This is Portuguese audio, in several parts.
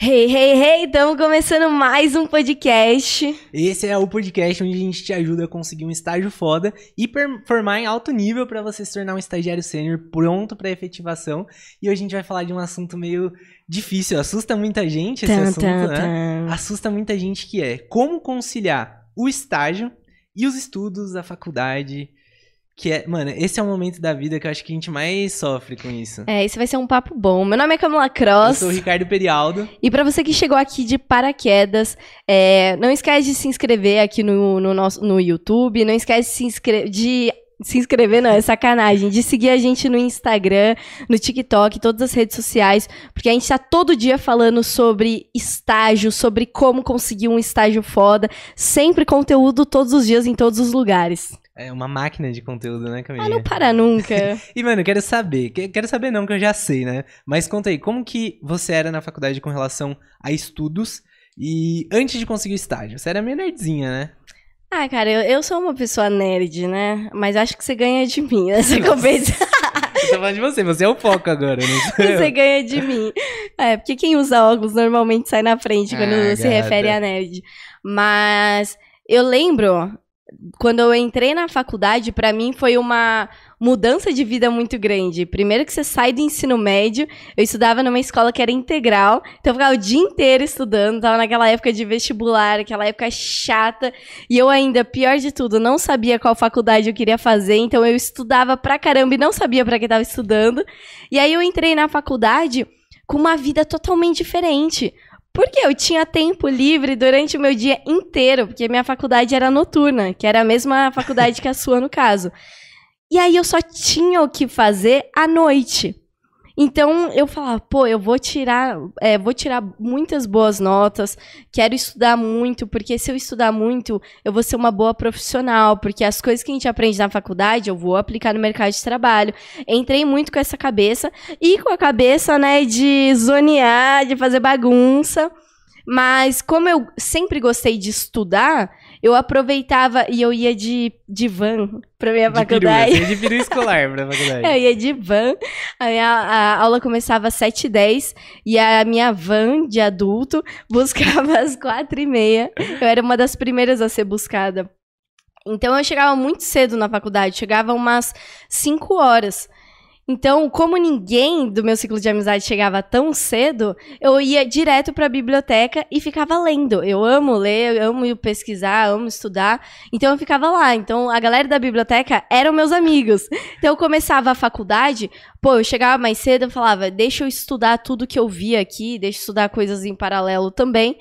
Hey, hey, hey! Estamos começando mais um podcast. Esse é o podcast onde a gente te ajuda a conseguir um estágio foda e performar em alto nível para você se tornar um estagiário sênior pronto para efetivação. E hoje a gente vai falar de um assunto meio difícil, assusta muita gente esse Tan, assunto, tan, né? tan. Assusta muita gente que é como conciliar o estágio e os estudos, a faculdade. Que é, mano, esse é o momento da vida que eu acho que a gente mais sofre com isso. É, esse vai ser um papo bom. Meu nome é Camila Eu Cross. sou o Ricardo Perialdo. E pra você que chegou aqui de paraquedas, é, não esquece de se inscrever aqui no, no nosso no YouTube. Não esquece de se inscrever. De se inscrever, não, é sacanagem. De seguir a gente no Instagram, no TikTok, todas as redes sociais. Porque a gente tá todo dia falando sobre estágio, sobre como conseguir um estágio foda. Sempre conteúdo todos os dias, em todos os lugares. É uma máquina de conteúdo, né, Camila? Ah, não para nunca. E, mano, eu quero saber. que- Quero saber não, que eu já sei, né? Mas conta aí, como que você era na faculdade com relação a estudos e antes de conseguir o estágio? Você era meio nerdzinha, né? Ah, cara, eu, eu sou uma pessoa nerd, né? Mas acho que você ganha de mim nessa competição. Eu tô falando de você, você é o foco agora, não sou eu. Você ganha de mim. É, porque quem usa óculos normalmente sai na frente quando Ah, se gata. refere a nerd. Mas eu lembro, quando eu entrei na faculdade, pra mim foi uma mudança de vida muito grande. Primeiro que você sai do ensino médio, eu estudava numa escola que era integral, então eu ficava o dia inteiro estudando, tava naquela época de vestibular, aquela época chata, e eu ainda, pior de tudo, não sabia qual faculdade eu queria fazer, então eu estudava pra caramba e não sabia pra que tava estudando. E aí eu entrei na faculdade com uma vida totalmente diferente. Porque eu tinha tempo livre durante o meu dia inteiro, porque minha faculdade era noturna, que era a mesma faculdade que a sua, no caso. E aí eu só tinha o que fazer à noite. Então eu falava, pô, eu vou tirar, é, vou tirar muitas boas notas, quero estudar muito, porque se eu estudar muito, eu vou ser uma boa profissional, porque as coisas que a gente aprende na faculdade eu vou aplicar no mercado de trabalho. Entrei muito com essa cabeça e com a cabeça, né, de zonear, de fazer bagunça. Mas como eu sempre gostei de estudar, eu aproveitava e eu ia de, de van pra minha De peru, faculdade. você é de peru escolar pra faculdade. Eu ia de van, a, minha, a aula começava às 7h10 e a minha van de adulto buscava às 4h30. Eu era uma das primeiras a ser buscada. Então eu chegava muito cedo na faculdade, chegava umas 5 horas. Então, como ninguém do meu ciclo de amizade chegava tão cedo, eu ia direto para a biblioteca e ficava lendo. Eu amo ler, eu amo pesquisar, amo estudar. Então eu ficava lá. Então a galera da biblioteca eram meus amigos. Então eu começava a faculdade, pô, eu chegava mais cedo, eu falava, deixa eu estudar tudo que eu vi aqui, deixa eu estudar coisas em paralelo também.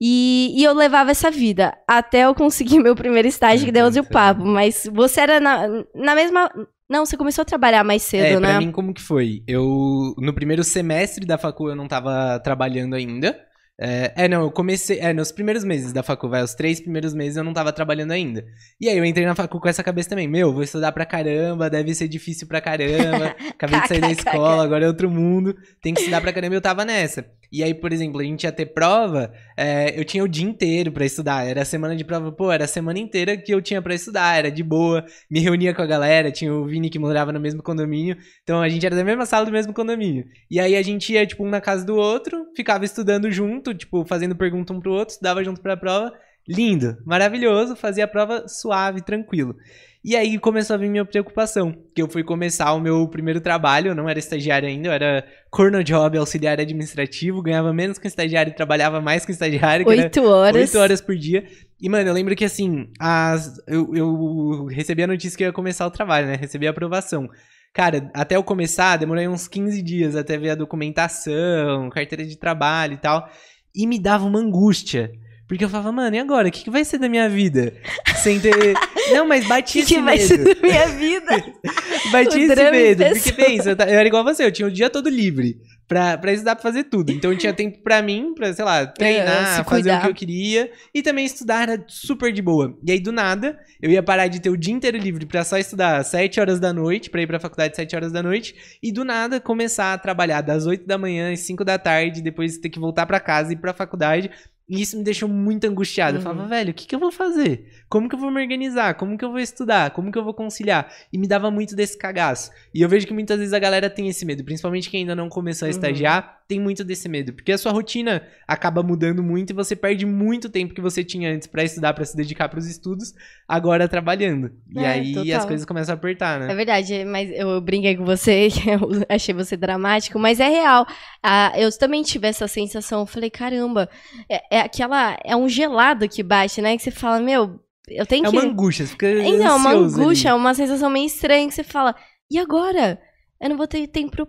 E, e eu levava essa vida até eu conseguir meu primeiro estágio, que deu o papo. Mas você era na, na mesma. Não, você começou a trabalhar mais cedo, É, né? pra mim como que foi? Eu, no primeiro semestre da facu eu não tava trabalhando ainda. É, é, não, eu comecei, é, nos primeiros meses da facu, vai, os três primeiros meses eu não tava trabalhando ainda. E aí eu entrei na facu com essa cabeça também, meu, vou estudar pra caramba, deve ser difícil pra caramba, acabei de sair da escola, agora é outro mundo, tem que estudar pra caramba e eu tava nessa. E aí, por exemplo, a gente ia ter prova, é, eu tinha o dia inteiro pra estudar, era semana de prova, pô, era a semana inteira que eu tinha pra estudar, era de boa, me reunia com a galera, tinha o Vini que morava no mesmo condomínio, então a gente era da mesma sala do mesmo condomínio. E aí a gente ia, tipo, um na casa do outro, ficava estudando junto, tipo, fazendo pergunta um pro outro, estudava junto pra prova. Lindo, maravilhoso, fazia a prova suave, tranquilo. E aí começou a vir minha preocupação, que eu fui começar o meu primeiro trabalho, eu não era estagiário ainda, eu era corno job, auxiliar administrativo, ganhava menos que estagiário e trabalhava mais que estagiário, Oito horas. Oito horas por dia. E, mano, eu lembro que assim, as, eu, eu recebi a notícia que eu ia começar o trabalho, né? Recebi a aprovação. Cara, até eu começar, demorei uns 15 dias até ver a documentação, carteira de trabalho e tal. E me dava uma angústia. Porque eu falava, mano, e agora? O que, que vai ser da minha vida? Sem ter. Não, mas O batia que, que esse vai medo. ser da minha vida? Batia O esse medo. Porque pensa, eu era igual você, eu tinha o dia todo livre pra, pra estudar, pra fazer tudo. Então eu tinha tempo pra mim, pra, sei lá, treinar, se fazer o que eu queria. E também estudar era super de boa. E aí, do nada, eu ia parar de ter o dia inteiro livre pra só estudar às 7 horas da noite, pra ir pra faculdade às 7 horas da noite. E do nada, começar a trabalhar das 8 da manhã às 5 da tarde, depois ter que voltar pra casa e ir pra faculdade. E isso me deixou muito angustiado. Eu Uhum. falava, velho, o que, que eu vou fazer? Como que eu vou me organizar? Como que eu vou estudar? Como que eu vou conciliar? E me dava muito desse cagaço. E eu vejo que muitas vezes a galera tem esse medo, principalmente quem ainda não começou a Uhum. estagiar, tem muito desse medo. Porque a sua rotina acaba mudando muito e você perde muito tempo que você tinha antes pra estudar, pra se dedicar pros estudos, agora trabalhando. E É, aí total. as coisas começam a apertar, É né? verdade, mas eu brinquei com você, eu achei você dramático, mas é real. Ah, eu também tive essa sensação, eu falei, caramba, é, é aquela, é um gelado que bate, né, que você fala, meu, eu tenho É que... uma angústia, você fica Então, uma ansioso angústia, é uma sensação meio estranha que você fala, e agora? Eu não vou ter tempo, pro-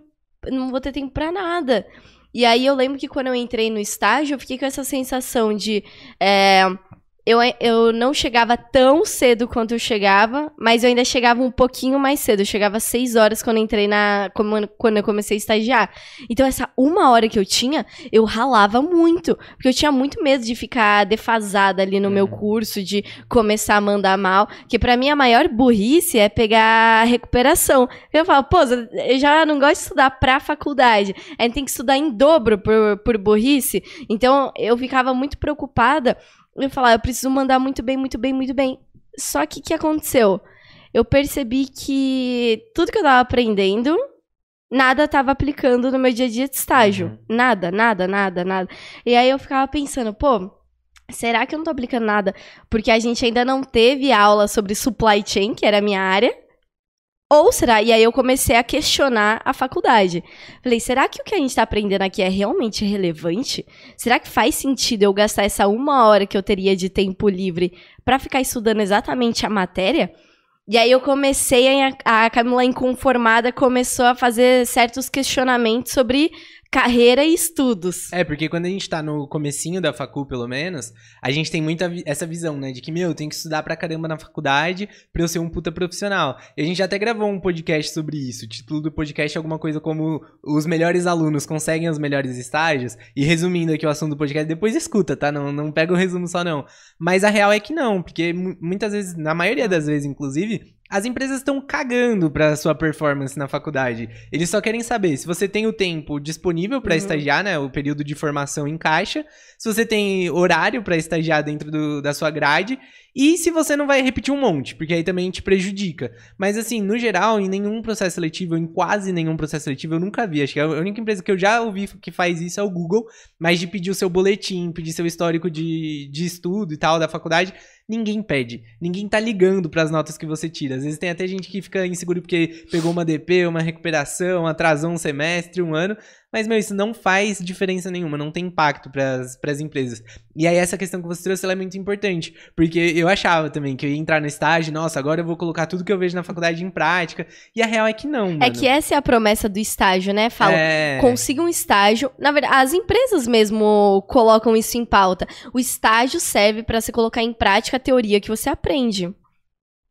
não vou ter tempo pra nada. E aí eu lembro que quando eu entrei no estágio, eu fiquei com essa sensação de. é, eu, eu não chegava tão cedo quanto eu chegava, mas eu ainda chegava um pouquinho mais cedo. Eu chegava às seis horas quando eu entrei na. Quando eu comecei a estagiar. Então, essa uma hora que eu tinha, eu ralava muito. Porque eu tinha muito medo de ficar defasada ali no meu Uhum. curso, de começar a mandar mal. Que pra mim a maior burrice é pegar recuperação. Eu falo, pô, eu já não gosto de estudar pra faculdade. A gente tem que estudar em dobro por, por burrice. Então eu ficava muito preocupada. Eu falava, eu preciso mandar muito bem, muito bem, muito bem. Só que o que aconteceu? Eu percebi que tudo que eu tava aprendendo, nada tava aplicando no meu dia a dia de estágio. Uhum. Nada, nada, nada, nada. E aí eu ficava pensando, pô, será que eu não tô aplicando nada? Porque a gente ainda não teve aula sobre supply chain, que era a minha área. Ou será? E aí eu comecei a questionar a faculdade. Falei, será que o que a gente tá aprendendo aqui é realmente relevante? Será que faz sentido eu gastar essa uma hora que eu teria de tempo livre pra ficar estudando exatamente a matéria? E aí eu comecei a, a Camila inconformada começou a fazer certos questionamentos sobre carreira e estudos. É, porque quando a gente tá no comecinho da facul, pelo menos, a gente tem muita vi- essa visão, né? De que, meu, eu tenho que estudar pra caramba na faculdade pra eu ser um puta profissional. E a gente até gravou um podcast sobre isso. O título do podcast é alguma coisa como Os melhores alunos conseguem os melhores estágios. E resumindo aqui o assunto do podcast, depois escuta, tá? Não, não pega o resumo só não. Mas a real é que não, porque mu- muitas vezes, na maioria das vezes, inclusive, as empresas estão cagando pra sua performance na faculdade. Eles só querem saber se você tem o tempo disponível pra Uhum. estagiar, né? O período de formação encaixa. Se você tem horário pra estagiar dentro do- da sua grade. E se você não vai repetir um monte, porque aí também te prejudica. Mas assim, no geral, em nenhum processo seletivo, em quase nenhum processo seletivo, eu nunca vi. Acho que a única empresa que eu já ouvi que faz isso é o Google. Mas de pedir o seu boletim, pedir seu histórico de, de estudo e tal da faculdade, ninguém pede. Ninguém tá ligando pras notas que você tira. Às vezes tem até gente que fica inseguro porque pegou uma DP, uma recuperação, atrasou um semestre, um ano. Mas, meu, isso não faz diferença nenhuma, não tem impacto pras pras empresas. E aí, essa questão que você trouxe é muito importante. Porque eu achava também que eu ia entrar no estágio, nossa, agora eu vou colocar tudo que eu vejo na faculdade em prática. E a real é que não, mano. É que essa é a promessa do estágio, né? Fala, É... consiga um estágio. Na verdade, as empresas mesmo colocam isso em pauta. O estágio serve pra você colocar em prática a teoria que você aprende.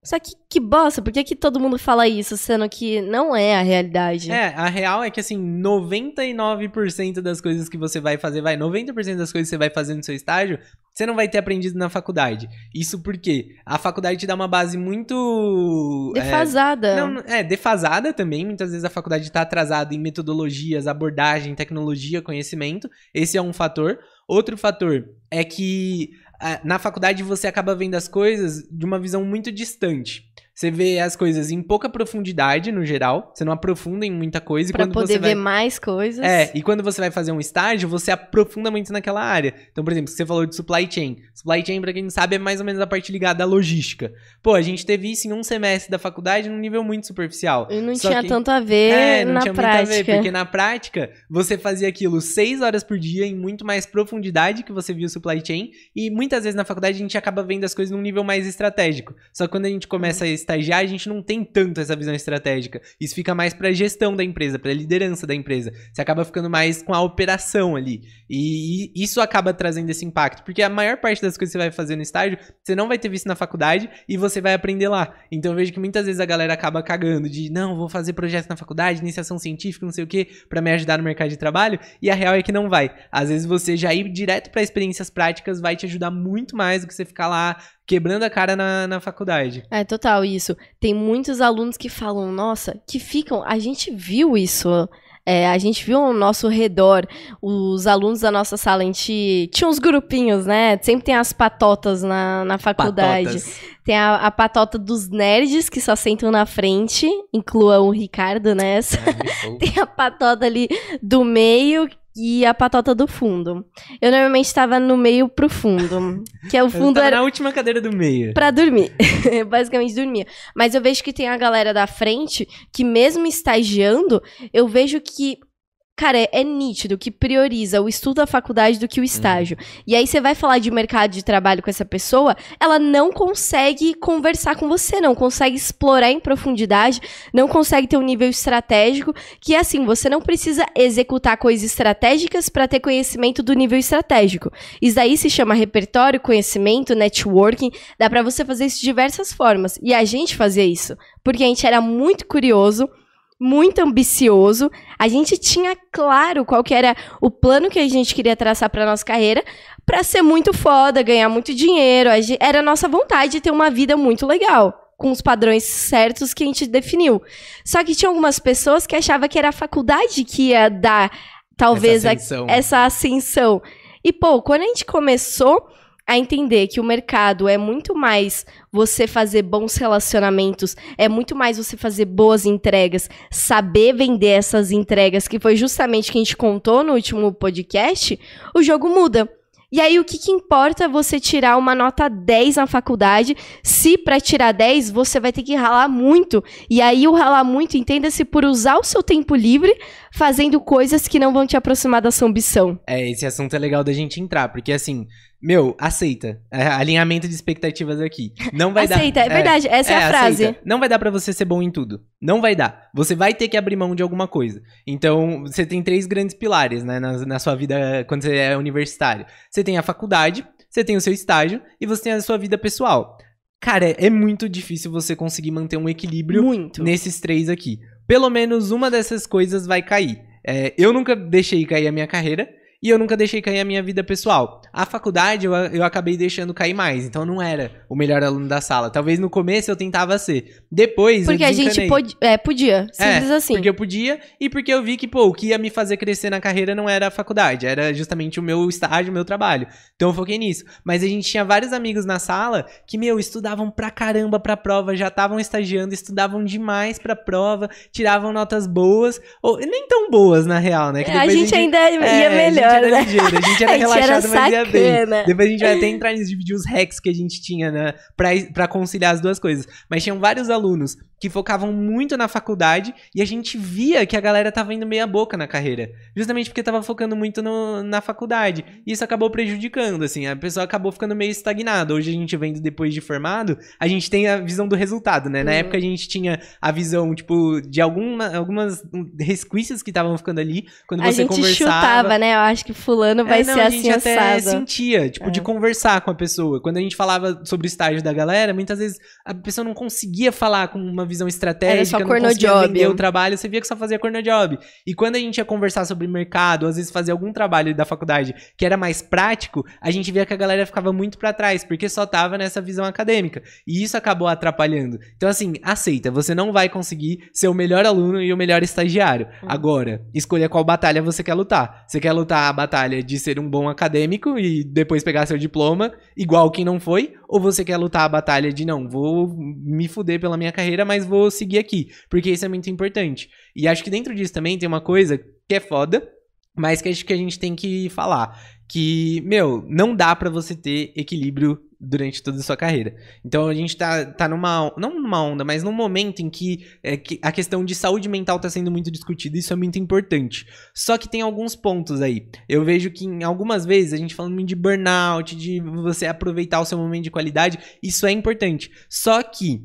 Só que que bosta, por que, que todo mundo fala isso, sendo que não é a realidade? É, a real é que assim, 99% das coisas que você vai fazer, vai, 90% das coisas que você vai fazer no seu estágio, você não vai ter aprendido na faculdade. Isso porque a faculdade te dá uma base muito. é, Defasada. Não, não- é, defasada também. Muitas vezes a faculdade está atrasada em metodologias, abordagem, tecnologia, conhecimento. Esse é um fator. Outro fator é que na faculdade você acaba vendo as coisas de uma visão muito distante. Você vê as coisas em pouca profundidade, no geral. Você não aprofunda em muita coisa. e Pra quando poder você vai... ver mais coisas. É, e quando você vai fazer um estágio, você aprofunda muito naquela área. Então, por exemplo, você falou de supply chain. Supply chain, pra quem não sabe, é mais ou menos a parte ligada à logística. Pô, a gente teve isso em um semestre da faculdade num nível muito superficial. E não Só tinha que- tanto a ver É, não na tinha prática. muito a ver, porque na prática você fazia aquilo seis horas por dia em muito mais profundidade que você viu o supply chain, e muitas vezes na faculdade a gente acaba vendo as coisas num nível mais estratégico. Só que quando a gente começa a estagiar, a gente não tem tanto essa visão estratégica. Isso fica mais pra gestão da empresa, pra liderança da empresa. Você acaba ficando mais com a operação ali. E, isso acaba trazendo esse impacto, porque a maior parte das coisas que você vai fazer no estágio, você não vai ter visto na faculdade e você vai aprender lá. Então eu vejo que muitas vezes a galera acaba cagando de, não, vou fazer projeto na faculdade, iniciação científica, não sei o que, pra me ajudar no mercado de trabalho, e a real é que não vai. Às vezes você já ir direto pra experiências práticas vai te ajudar muito mais do que você ficar lá quebrando a cara na, na faculdade. É, total, isso. Tem muitos alunos que falam, nossa, que ficam. A gente viu isso. É, a gente viu ao nosso redor, os alunos da nossa sala, a gente tinha uns grupinhos, né? Sempre tem as patotas na, na faculdade. Patotas. Tem a, a patota dos nerds, que só sentam na frente, inclua o Ricardo nessa. Tem a patota ali do meio e a patota do fundo. Eu normalmente estava no meio pro fundo, que é o Eu fundo tava era na última cadeira do meio. Pra dormir. Basicamente dormia. Mas eu vejo que tem a galera da frente que, mesmo estagiando, eu vejo que. Cara, é, é nítido que prioriza o estudo da faculdade do que o estágio. E aí você vai falar de mercado de trabalho com essa pessoa, ela não consegue conversar com você, não consegue explorar em profundidade, não consegue ter um nível estratégico, que assim, você não precisa executar coisas estratégicas para ter conhecimento do nível estratégico. Isso aí se chama repertório, conhecimento, networking, Dá pra você fazer isso de diversas formas. E a gente fazia isso. Porque a gente era muito curioso, muito ambicioso. A gente tinha claro qual que era o plano que a gente queria traçar pra nossa carreira. Pra ser muito foda, ganhar muito dinheiro. A Era a nossa vontade de ter uma vida muito legal. Com os padrões certos que a gente definiu. Só que tinha algumas pessoas que achavam que era a faculdade que ia dar, talvez, Essa a- ascensão. essa ascensão. E, pô, quando a gente começou a entender que o mercado é muito mais você fazer bons relacionamentos, é muito mais você fazer boas entregas, saber vender essas entregas, que foi justamente o que a gente contou no último podcast, o jogo muda. E aí, o que, que importa você tirar uma nota 10 na faculdade, se para tirar 10 você vai ter que ralar muito. E aí, o ralar muito, entenda-se por usar o seu tempo livre fazendo coisas que não vão te aproximar da sua ambição. É, esse assunto é legal da gente entrar, porque assim, meu, aceita. É, alinhamento de expectativas aqui. Não vai aceita, dar. é, verdade, essa é, a frase. aceita. Não vai dar pra você ser bom em tudo. Não vai dar. Você vai ter que abrir mão de alguma coisa. Então, você tem três grandes pilares, né, na, na sua vida quando você é universitário. Você tem a faculdade, você tem o seu estágio e você tem a sua vida pessoal. Cara, é, é muito difícil você conseguir manter um equilíbrio Muito. nesses três aqui. Pelo menos uma dessas coisas vai cair. É, eu nunca deixei cair a minha carreira e eu nunca deixei cair a minha vida pessoal. A faculdade eu, eu acabei deixando cair mais, então eu não era o melhor aluno da sala. Talvez no começo eu tentava ser. Depois Porque a gente desencanei. pod- é, podia, simples É, assim. Porque eu podia e porque eu vi que, pô, o que ia me fazer crescer na carreira não era a faculdade, era justamente o meu estágio, o meu trabalho. Então eu foquei nisso. Mas a gente tinha vários amigos na sala que, meu, estudavam pra caramba pra prova, já estavam estagiando, estudavam demais pra prova, tiravam notas boas, ou nem tão boas na real, né? É, a depois gente ainda ia é, melhor, a gente era né? a gente era A gente era relaxado, mas ia bem. Depois a gente vai até entrar nisso, dividir os hacks que a gente tinha, né? Pra, pra conciliar as duas coisas. Mas tinham vários alunos que focavam muito na faculdade e a gente via que a galera tava indo meia boca na carreira. Justamente porque tava focando muito no- na faculdade. E isso acabou prejudicando, assim. A pessoa acabou ficando meio estagnada. Hoje a gente vendo depois de formado, a gente tem a visão do resultado, né? Na Uhum. época a gente tinha a visão, tipo, de alguma, algumas resquícios que estavam ficando ali. Quando A você gente conversava. chutava, né? Eu acho que fulano vai É, não, ser a assim gente até sentia, tipo, de É. conversar com a pessoa. Quando a gente falava sobre o estágio da galera, muitas vezes a pessoa não conseguia falar com uma visão estratégica, só não conseguia cornojob. vender o trabalho, você via que só fazia cornojob. E quando a gente ia conversar sobre mercado, às vezes fazer algum trabalho da faculdade que era mais prático, a gente via que a galera ficava muito pra trás, porque só tava nessa visão acadêmica. E isso acabou atrapalhando. Então, assim, aceita, você não vai conseguir ser o melhor aluno e o melhor estagiário. Hum. Agora, escolha qual batalha você quer lutar. Você quer lutar a batalha de ser um bom acadêmico e depois pegar seu diploma, igual quem não foi? Ou você quer lutar a batalha de não, vou me fuder pela minha carreira, mas vou seguir aqui? Porque isso é muito importante. E acho que dentro disso também tem uma coisa que é foda, mas que acho que a gente tem que falar. Que, meu, não dá pra você ter equilíbrio durante toda a sua carreira. Então a gente tá, tá numa. Não numa onda, mas num momento em que, é, que a questão de saúde mental tá sendo muito discutida. Isso é muito importante. Só que tem alguns pontos aí. Eu vejo que em algumas vezes a gente falando muito de burnout, de você aproveitar o seu momento de qualidade, isso é importante. Só que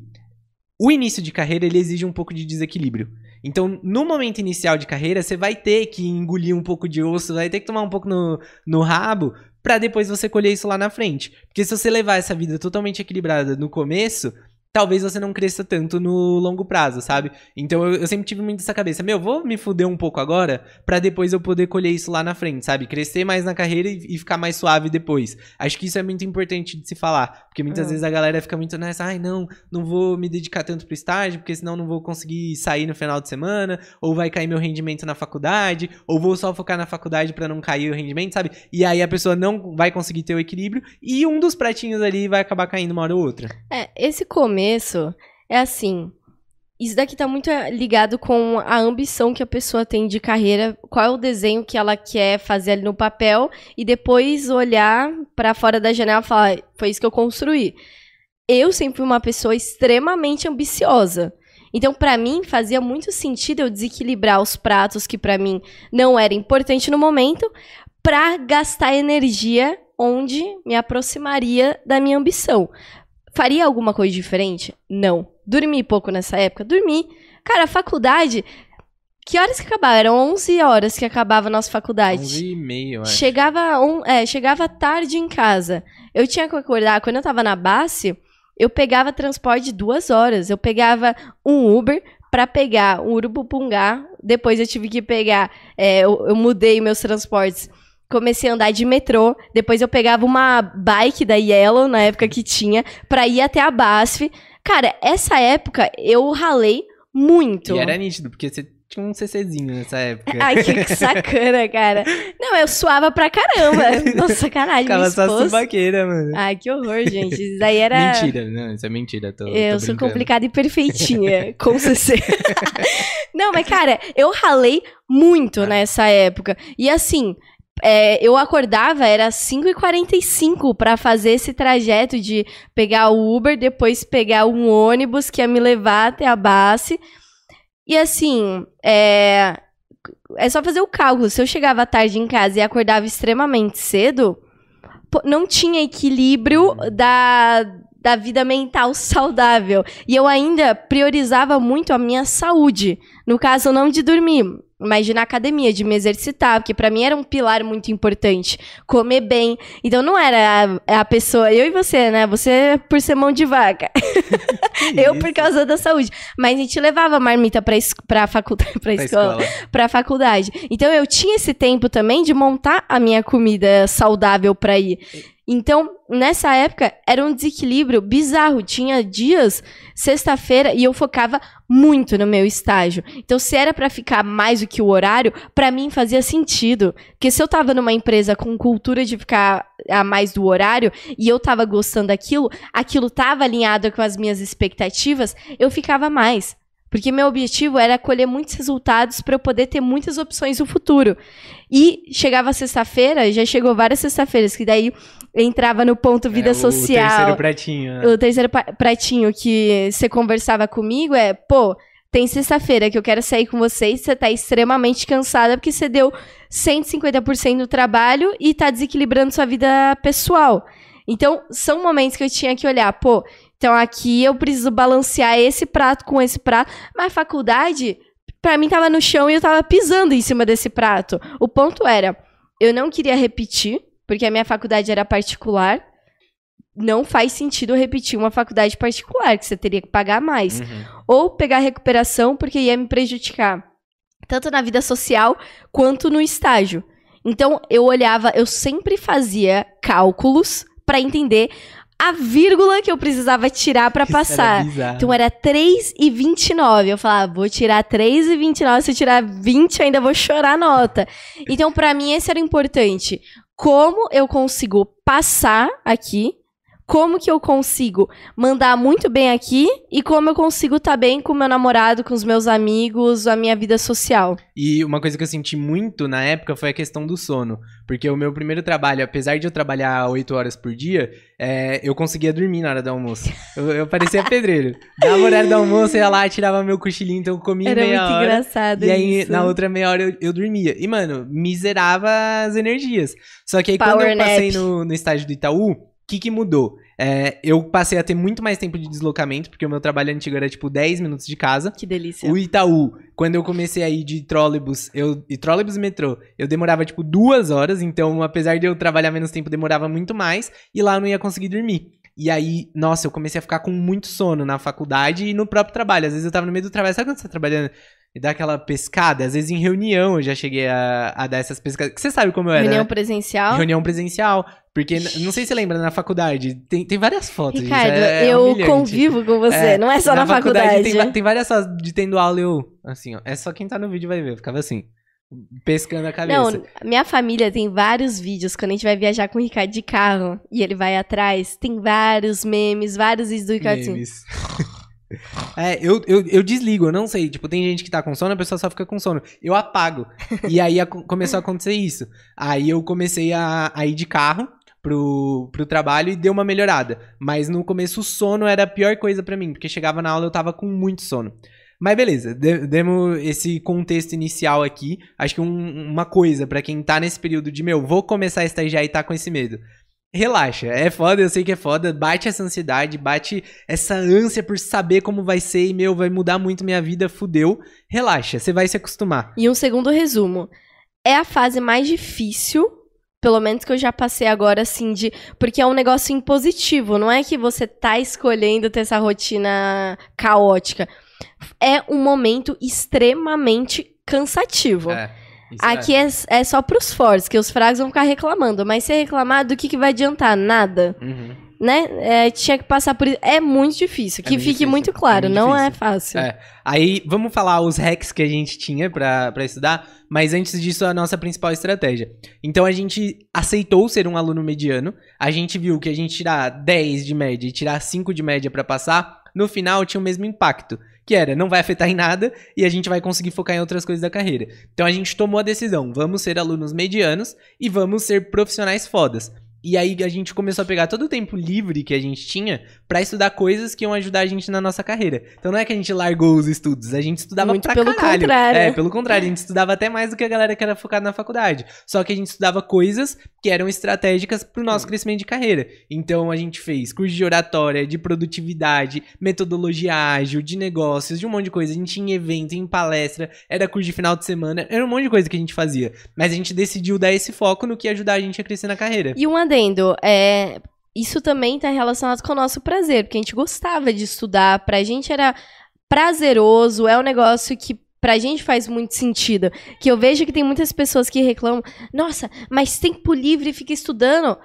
o início de carreira ele exige um pouco de desequilíbrio. Então, no momento inicial de carreira, você vai ter que engolir um pouco de osso, vai ter que tomar um pouco no, no rabo, pra depois você colher isso lá na frente. Porque se você levar essa vida totalmente equilibrada no começo, talvez você não cresça tanto no longo prazo, sabe? Então eu, eu, sempre tive muito essa cabeça, meu, vou me fuder um pouco agora para depois eu poder colher isso lá na frente, sabe? Crescer mais na carreira e, e, ficar mais suave depois. Acho que isso é muito importante de se falar, porque muitas é. vezes a galera fica muito nessa, ai, não, não vou me dedicar tanto pro estágio, porque senão não vou conseguir sair no final de semana, ou vai cair meu rendimento na faculdade, ou vou só focar na faculdade para não cair o rendimento, sabe? E aí a pessoa não vai conseguir ter o equilíbrio e um dos pratinhos ali vai acabar caindo uma hora ou outra. É, esse começo começo é assim. Isso daqui tá muito ligado com a ambição que a pessoa tem de carreira, qual é o desenho que ela quer fazer ali no papel e depois olhar para fora da janela e falar, foi isso que eu construí. Eu sempre fui uma pessoa extremamente ambiciosa. Então, para mim, fazia muito sentido eu desequilibrar os pratos que para mim não era importante no momento, para gastar energia onde me aproximaria da minha ambição. Faria alguma coisa diferente? Não. Dormi pouco nessa época? Dormi. Cara, a faculdade. Que horas que acabava? Eram 11 horas que acabava a nossa faculdade. 11 e meia, acho. Chegava, um, é, chegava tarde em casa. Eu tinha que acordar. Quando eu tava na base, eu pegava transporte de duas horas. Eu pegava um Uber para pegar um Urubupungá. Depois eu tive que pegar. É, eu, eu mudei meus transportes comecei a andar de metrô. Depois eu pegava uma bike da Yellow, na época que tinha, pra ir até a BASF. Cara, essa época eu ralei muito. E era nítido, porque você tinha um CCzinho nessa época. Ai, que sacana, cara. Não, eu suava pra caramba. Nossa, caralho, Ficava só subaqueira, mano. Ai, que horror, gente. Isso daí era... Mentira, não, isso é mentira. Tô, eu tô sou complicada e perfeitinha, com CC. não, mas, cara, eu ralei muito ah. nessa época. E assim, é, eu acordava, era 5h45 para fazer esse trajeto de pegar o Uber, depois pegar um ônibus que ia me levar até a base. E assim, é, é só fazer o cálculo. Se eu chegava tarde em casa e acordava extremamente cedo, não tinha equilíbrio da, da vida mental saudável. E eu ainda priorizava muito a minha saúde. No caso, não de dormir, mas de ir na academia, de me exercitar, porque para mim era um pilar muito importante. Comer bem. Então não era a, a, pessoa, eu e você, né? Você por ser mão de vaca. eu por causa da saúde. Mas a gente levava marmita pra, es pra faculdade, pra, pra escola, escola, pra faculdade. Então eu tinha esse tempo também de montar a minha comida saudável pra ir. Então, nessa época, era um desequilíbrio bizarro. Tinha dias, sexta-feira, e eu focava muito no meu estágio. Então, se era para ficar mais do que o horário, para mim fazia sentido. Porque se eu tava numa empresa com cultura de ficar a mais do horário, e eu tava gostando daquilo, aquilo tava alinhado com as minhas expectativas, eu ficava mais. Porque meu objetivo era colher muitos resultados para eu poder ter muitas opções no futuro. E chegava sexta-feira, já chegou várias sexta-feiras, que daí entrava no ponto vida é, o social. O terceiro pratinho. Né? O terceiro pratinho que você conversava comigo é, pô, tem sexta-feira que eu quero sair com você e você tá extremamente cansada porque você deu 150% do trabalho e tá desequilibrando sua vida pessoal. Então, são momentos que eu tinha que olhar, pô, então aqui eu preciso balancear esse prato com esse prato. Mas a faculdade, para mim, tava no chão e eu tava pisando em cima desse prato. O ponto era, eu não queria repetir, porque a minha faculdade era particular. Não faz sentido repetir uma faculdade particular, que você teria que pagar mais. Uhum. Ou pegar recuperação, porque ia me prejudicar. Tanto na vida social quanto no estágio. Então, eu olhava, eu sempre fazia cálculos para entender a vírgula que eu precisava tirar para passar. Era então era 3,29. Eu falava, vou tirar 3,29. Se eu tirar 20, eu ainda vou chorar a nota. Então, para mim, esse era importante. Como eu consigo passar aqui como que eu consigo mandar muito bem aqui e como eu consigo estar tá bem com meu namorado, com os meus amigos, a minha vida social. E uma coisa que eu senti muito na época foi a questão do sono. Porque o meu primeiro trabalho, apesar de eu trabalhar oito horas por dia, é, eu conseguia dormir na hora do almoço. Eu, eu parecia pedreiro. Dava o horário do almoço, eu ia lá, tirava meu cochilinho, então eu comia Era meia muito hora. engraçado E aí, isso. na outra meia hora, eu, eu, dormia. E, mano, miserava as energias. Só que aí, Power quando eu passei no, no estágio do Itaú, que, que mudou? É, eu passei a ter muito mais tempo de deslocamento, porque o meu trabalho antigo era tipo 10 minutos de casa. Que delícia. O Itaú, quando eu comecei a ir de trólebus, eu, e trólebus e metrô, eu demorava tipo duas horas, então apesar de eu trabalhar menos tempo, demorava muito mais, e lá eu não ia conseguir dormir. E aí, nossa, eu comecei a ficar com muito sono na faculdade e no próprio trabalho. Às vezes eu tava no meio do trabalho. Sabe quando você tá trabalhando e dá aquela pescada? Às vezes em reunião eu já cheguei a, a dar essas pescadas. Você sabe como eu era, Reunião né? presencial. Reunião presencial. Porque, não sei se você lembra, na faculdade, tem, tem várias fotos. gente, Ricardo, é- é eu convivo com você, É, não é só na, faculdade. Tem, va- tem várias fotos de tendo aula eu, assim, ó. É só quem tá no vídeo vai ver. Eu ficava assim, pescando a cabeça. Não, minha família tem vários vídeos quando a gente vai viajar com o Ricardo de carro e ele vai atrás. Tem vários memes, vários vídeos do Ricardo assim. É, eu, eu, eu desligo, eu não sei. Tipo, tem gente que tá com sono, a pessoa só fica com sono. Eu apago. E aí aco- começou a acontecer isso. Aí eu comecei a, a ir de carro pro, pro trabalho e deu uma melhorada. Mas no começo o sono era a pior coisa pra mim, porque chegava na aula eu tava com muito sono. Mas beleza, de- demos esse contexto inicial aqui. Acho que um- uma coisa pra quem tá nesse período de, meu, vou começar a estagiar e tá com esse medo. Relaxa, é foda, eu sei que é foda, bate essa ansiedade, bate essa ânsia por saber como vai ser e, meu, vai mudar muito minha vida, fudeu. Relaxa, você vai se acostumar. E um segundo resumo. É a fase mais difícil, pelo menos que eu já passei agora, assim, de. Porque é um negócio impositivo, não é que você tá escolhendo ter essa rotina caótica. É um momento extremamente cansativo. É, isso Aqui é, é só pros fortes, que os fracos vão ficar reclamando. Mas se reclamar, do que, que vai adiantar? Nada. Uhum. Né? É, tinha que passar por isso. É muito difícil. É Que muito fique difícil, muito é claro, muito não é fácil. É. Aí, vamos falar os hacks que a gente tinha pra estudar, mas antes disso, a nossa principal estratégia. Então, a gente aceitou ser um aluno mediano, a gente viu que a gente tirar 10 de média e tirar 5 de média pra passar, no final tinha o mesmo impacto, que era, não vai afetar em nada e a gente vai conseguir focar em outras coisas da carreira. Então, a gente tomou a decisão, vamos ser alunos medianos e vamos ser profissionais fodas. E aí a gente começou a pegar todo o tempo livre que a gente tinha pra estudar coisas que iam ajudar a gente na nossa carreira. Então não é que a gente largou os estudos, a gente estudava Muito pra pelo caralho. contrário. É, pelo contrário, a gente estudava até mais do que a galera que era focada na faculdade. Só que a gente estudava coisas que eram estratégicas pro nosso crescimento de carreira. Então a gente fez curso de oratória, de produtividade, metodologia ágil, de negócios, de um monte de coisa. A gente ia em evento, em palestra, era curso de final de semana, era um monte de coisa que a gente fazia. Mas a gente decidiu dar esse foco no que ia ajudar a gente a crescer na carreira. E um adendo, é, isso também tá relacionado com o nosso prazer, porque a gente gostava de estudar, pra gente era prazeroso, é um negócio que pra gente faz muito sentido. Que eu vejo que tem muitas pessoas que reclamam, nossa, mas tempo livre fica estudando.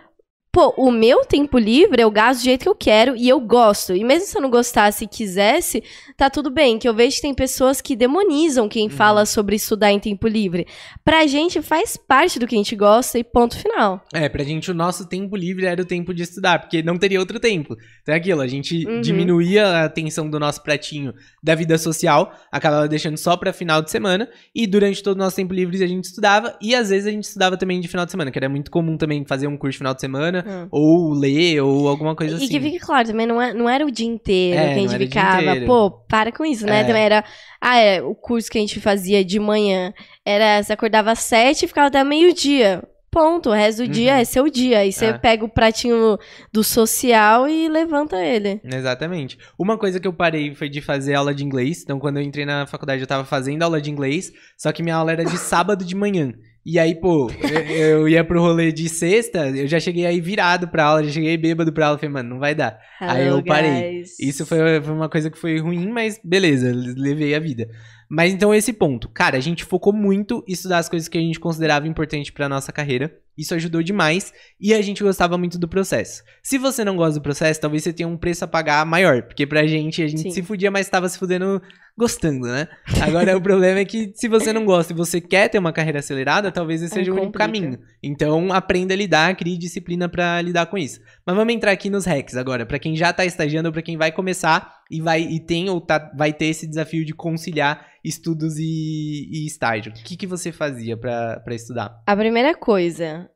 Pô, o meu tempo livre eu gasto do jeito que eu quero e eu gosto. E mesmo se eu não gostasse e quisesse, tá tudo bem. Que eu vejo que tem pessoas que demonizam quem fala sobre estudar em tempo livre. Pra gente faz parte do que a gente gosta e ponto final. É, pra gente o nosso tempo livre era o tempo de estudar, porque não teria outro tempo. Então é aquilo, a gente Uhum. diminuía a atenção do nosso pratinho da vida social, acabava deixando só pra final de semana, e durante todo o nosso tempo livre a gente estudava, e às vezes a gente estudava também de final de semana, que era muito comum também fazer um curso de final de semana, Hum. ou ler, ou alguma coisa E assim. que fique claro, também não, é, não era o dia inteiro É, que a gente dia ficava. Pô, para com isso, né? É. Também era. Ah, é, o curso que a gente fazia de manhã era. Você acordava às sete e ficava até meio-dia. Ponto. O resto do dia Uhum. é seu dia. Aí você É. pega o pratinho do social e levanta ele. Exatamente. Uma coisa que eu parei foi de fazer aula de inglês. Então, quando eu entrei na faculdade, eu tava fazendo aula de inglês. Só que minha aula era de sábado de manhã. E aí, pô, eu, eu ia pro rolê de sexta, eu já cheguei aí virado pra aula, já cheguei bêbado pra aula. Falei, mano, não vai dar. Aí Hello, eu parei. guys. Isso foi, foi uma coisa que foi ruim, mas beleza, levei a vida. Mas então esse ponto. Cara, a gente focou muito em estudar as coisas que a gente considerava importante pra nossa carreira. Isso ajudou demais e a gente gostava muito do processo. Se você não gosta do processo, talvez você tenha um preço a pagar maior, porque pra gente a gente Sim. se fudia, mas tava se fudendo gostando, né? Agora o problema é que se você não gosta e você quer ter uma carreira acelerada, talvez esse Aí seja o único caminho. Então aprenda a lidar, crie disciplina pra lidar com isso. Mas vamos entrar aqui nos hacks agora, Pra quem já tá estagiando ou pra quem vai começar e vai e tem ou tá, vai ter esse desafio de conciliar estudos e, e estágio. O que, que você fazia pra estudar? A primeira coisa,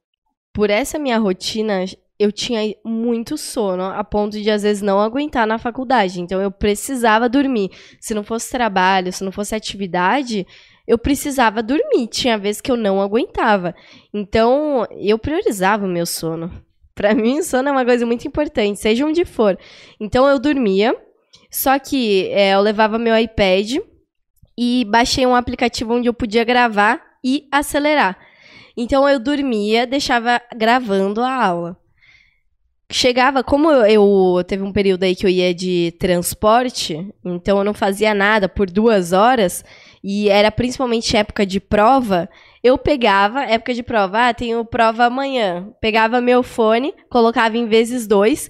por essa minha rotina, eu tinha muito sono, a ponto de às vezes não aguentar na faculdade. Então eu precisava dormir. Se não fosse trabalho, se não fosse atividade, eu precisava dormir. Tinha vezes que eu não aguentava. Então eu priorizava o meu sono. Pra mim, sono é uma coisa muito importante, seja onde for. Então eu dormia, só que é, eu levava meu iPad e baixei um aplicativo onde eu podia gravar e acelerar. Então eu dormia, deixava gravando a aula. Chegava, como eu, eu teve um período aí que eu ia de transporte, então eu não fazia nada por duas horas, e era principalmente época de prova, eu pegava, época de prova, ah, tenho prova amanhã, pegava meu fone, colocava em vezes dois,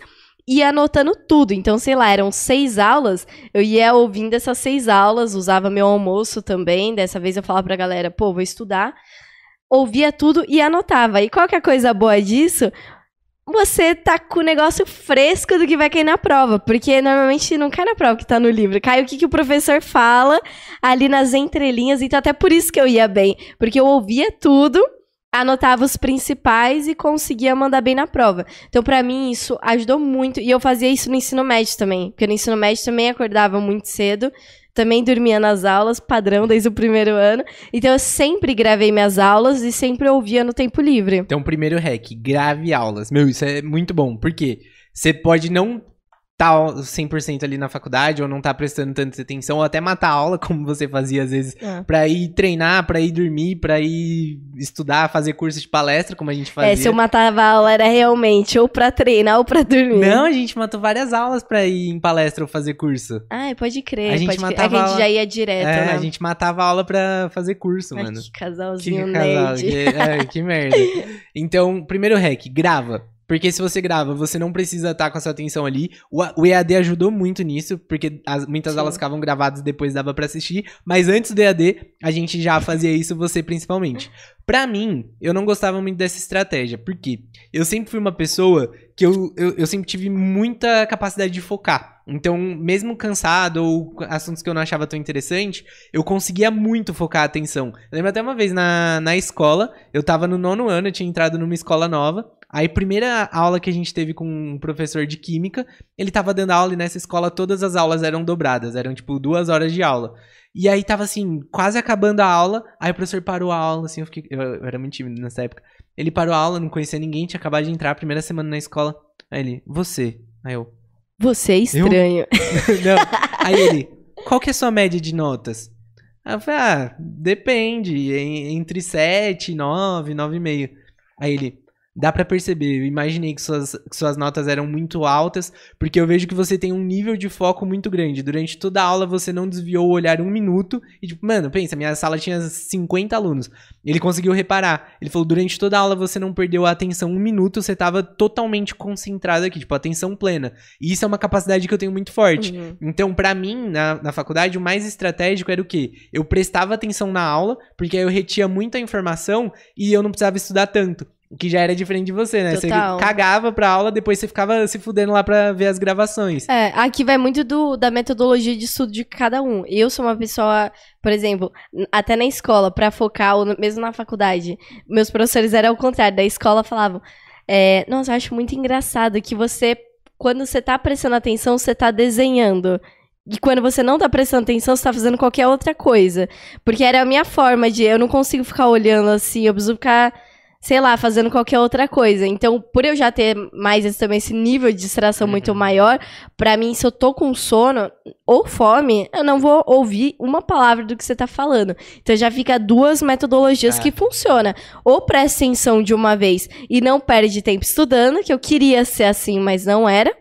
ia anotando tudo. Então, sei lá, eram seis aulas, eu ia ouvindo essas seis aulas, usava meu almoço também. Dessa vez eu falava pra galera, pô, vou estudar. Ouvia tudo e anotava. E qual que é a coisa boa disso? Você tá com o negócio fresco do que vai cair na prova. Porque normalmente não cai na prova que tá no livro. Cai o que, que o professor fala ali nas entrelinhas. Então, até por isso que eu ia bem. Porque eu ouvia tudo anotava os principais e conseguia mandar bem na prova. Então, para mim, isso ajudou muito. E eu fazia isso no ensino médio também. Porque no ensino médio também acordava muito cedo. Também dormia nas aulas, padrão desde o primeiro ano. Então eu sempre gravei minhas aulas e sempre ouvia no tempo livre. Então, primeiro hack, grave aulas. Meu, isso é muito bom. Por quê? Você pode não tá 100% ali na faculdade ou não tá prestando tanta atenção ou até matar a aula como você fazia às vezes é. para ir treinar, para ir dormir, para ir estudar, fazer curso de palestra como a gente fazia. É, se eu matava a aula era realmente ou para treinar ou para dormir. Não, a gente matou várias aulas para ir em palestra ou fazer curso. Ah, pode crer. A gente pode matava crer. É a gente já ia direto, é, né? a gente matava a aula para fazer curso, Ai, mano. Que casalzinho que casal, que, é, que merda. Então, primeiro hack, grava porque se você grava, você não precisa estar com a sua atenção ali. O, o EAD ajudou muito nisso, porque as, muitas Sim. aulas ficavam gravadas e depois dava para assistir. Mas antes do EAD, a gente já fazia isso, você principalmente. Pra mim, eu não gostava muito dessa estratégia. Porque eu sempre fui uma pessoa que eu, eu, eu sempre tive muita capacidade de focar. Então, mesmo cansado ou assuntos que eu não achava tão interessante, eu conseguia muito focar a atenção. Eu lembro até uma vez na, na escola, eu tava no nono ano, eu tinha entrado numa escola nova. Aí, primeira aula que a gente teve com um professor de química, ele tava dando aula e nessa escola todas as aulas eram dobradas, eram tipo duas horas de aula. E aí tava assim, quase acabando a aula, aí o professor parou a aula, assim, eu fiquei. Eu, eu era muito tímido nessa época. Ele parou a aula, não conhecia ninguém, tinha acabado de entrar, primeira semana na escola. Aí ele, você. Aí eu. Você é estranho. não. Aí ele, qual que é a sua média de notas? Aí eu falei, ah, depende, entre 7, 9, 9,5. Aí ele, Dá para perceber, eu imaginei que suas, que suas notas eram muito altas, porque eu vejo que você tem um nível de foco muito grande. Durante toda a aula você não desviou o olhar um minuto. E tipo, mano, pensa, minha sala tinha 50 alunos. Ele conseguiu reparar. Ele falou, durante toda a aula você não perdeu a atenção um minuto, você tava totalmente concentrado aqui, tipo, atenção plena. E isso é uma capacidade que eu tenho muito forte. Uhum. Então, para mim, na, na faculdade, o mais estratégico era o quê? Eu prestava atenção na aula, porque aí eu retia muita informação e eu não precisava estudar tanto. Que já era diferente de você, né? Total. Você cagava pra aula, depois você ficava se fudendo lá pra ver as gravações. É, aqui vai muito do, da metodologia de estudo de cada um. Eu sou uma pessoa, por exemplo, até na escola, pra focar, ou mesmo na faculdade, meus professores eram ao contrário. Da escola falavam, é, nossa, eu acho muito engraçado que você, quando você tá prestando atenção, você tá desenhando. E quando você não tá prestando atenção, você tá fazendo qualquer outra coisa. Porque era a minha forma de, eu não consigo ficar olhando assim, eu preciso ficar sei lá, fazendo qualquer outra coisa. Então, por eu já ter mais esse, também esse nível de distração uhum. muito maior, para mim, se eu tô com sono ou fome, eu não vou ouvir uma palavra do que você tá falando. Então já fica duas metodologias é. que funcionam. Ou presta atenção de uma vez e não perde tempo estudando, que eu queria ser assim, mas não era.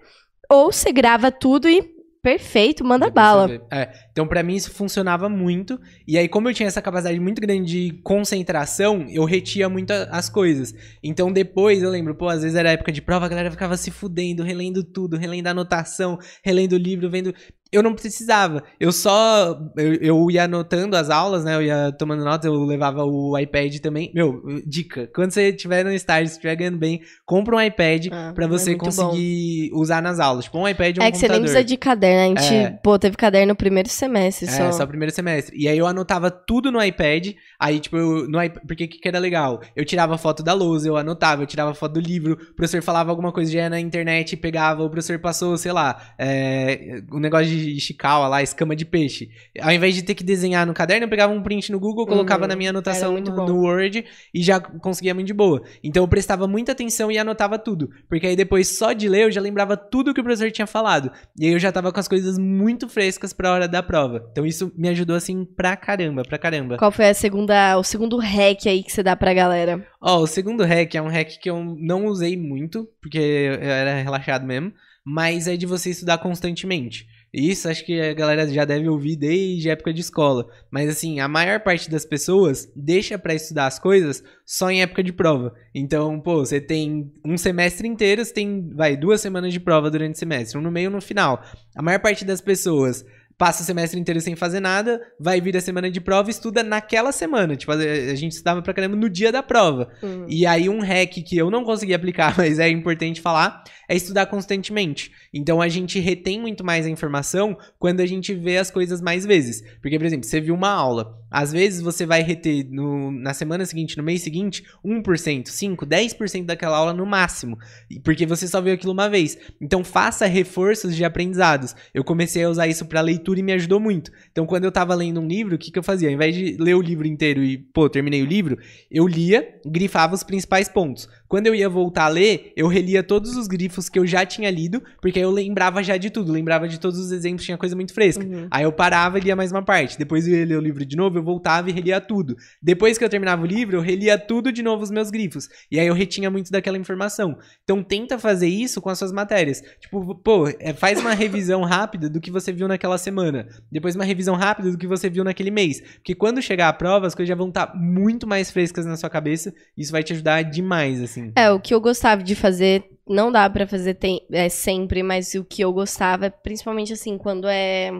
Ou você grava tudo e perfeito, manda bala. É, então, para mim, isso funcionava muito. E aí, como eu tinha essa capacidade muito grande de concentração, eu retia muito as coisas. Então, depois, eu lembro, pô, às vezes era época de prova, a galera ficava se fudendo, relendo tudo, relendo a anotação, relendo o livro, vendo eu não precisava. Eu só. Eu, eu, ia anotando as aulas, né? Eu ia tomando notas, eu levava o iPad também. Meu, dica: quando você estiver no estágio, se estiver ganhando bem, compra um iPad ah, pra você é conseguir bom. usar nas aulas. Tipo, um iPad ou um É que computador. você nem precisa de caderno. A gente, é. pô, teve caderno no primeiro semestre só. É, só primeiro semestre. E aí eu anotava tudo no iPad. Aí, tipo, eu, no iPad, porque que, que era legal? Eu tirava foto da lousa, eu anotava, eu tirava foto do livro, o professor falava alguma coisa já na internet, pegava, o professor passou, sei lá, é, um negócio de de Ishikawa lá, escama de peixe. Ao invés de ter que desenhar no caderno, eu pegava um print no Google, colocava Uhum, na minha anotação no, Word e já conseguia muito de boa. Então eu prestava muita atenção e anotava tudo. Porque aí depois, só de ler, eu já lembrava tudo que o professor tinha falado. E aí eu já tava com as coisas muito frescas pra hora da prova. Então isso me ajudou, assim, pra caramba, pra caramba. Qual foi a segunda, o segundo hack aí que você dá pra galera? Ó, o segundo hack é um hack que eu não usei muito, porque eu era relaxado mesmo, mas é de você estudar constantemente. Isso acho que a galera já deve ouvir desde a época de escola. Mas assim, a maior parte das pessoas deixa pra estudar as coisas só em época de prova. Então, pô, você tem um semestre inteiro, você tem, vai, duas semanas de prova durante o semestre, um no meio e um no final. A maior parte das pessoas passa o semestre inteiro sem fazer nada, vai vir a semana de prova e estuda naquela semana. Tipo, a gente estudava pra caramba no dia da prova. Hum. E aí um hack que eu não consegui aplicar, mas é importante falar, é estudar constantemente. Então a gente retém muito mais a informação quando a gente vê as coisas mais vezes. Porque, por exemplo, você viu uma aula, às vezes você vai reter no- na semana seguinte, no mês seguinte, 1%, 5%, 10% daquela aula no máximo. Porque você só viu aquilo uma vez. Então faça reforços de aprendizados. Eu comecei a usar isso pra leitura e me ajudou muito. Então quando eu tava lendo um livro, o que, que eu fazia? Ao invés de ler o livro inteiro e, pô, terminei o livro, eu lia, grifava os principais pontos. Quando eu ia voltar a ler, eu relia todos os grifos que eu já tinha lido, porque aí eu lembrava já de tudo, lembrava de todos os exemplos, tinha coisa muito fresca. Uhum. Aí eu parava e lia mais uma parte. Depois eu ia ler o livro de novo, eu voltava e relia tudo. Depois que eu terminava o livro, eu relia tudo de novo os meus grifos. E aí eu retinha muito daquela informação. Então tenta fazer isso com as suas matérias. Tipo, pô, é, faz uma revisão rápida do que você viu naquela semana. Depois uma revisão rápida do que você viu naquele mês. Porque quando chegar a prova, as coisas já vão estar muito mais frescas na sua cabeça. Isso vai te ajudar demais, assim. É, o que eu gostava de fazer, não dá pra fazer tem- é, sempre, mas o que eu gostava, principalmente assim, quando é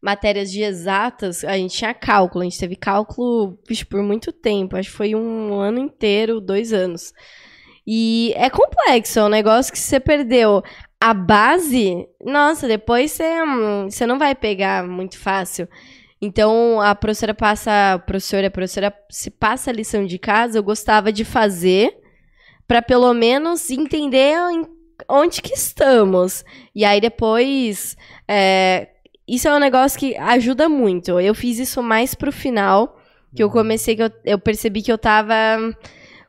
matérias de exatas, a gente tinha cálculo, a gente teve cálculo por muito tempo, acho que foi um ano inteiro, dois anos. E é complexo, é um negócio que você perdeu a base, nossa, depois você, hum, você não vai pegar muito fácil. Então, a professora passa, a professora, a professora se passa a lição de casa, eu gostava de fazer para pelo menos entender onde que estamos. E aí depois, é, isso é um negócio que ajuda muito. Eu fiz isso mais pro final, que eu comecei, que eu, eu percebi que eu tava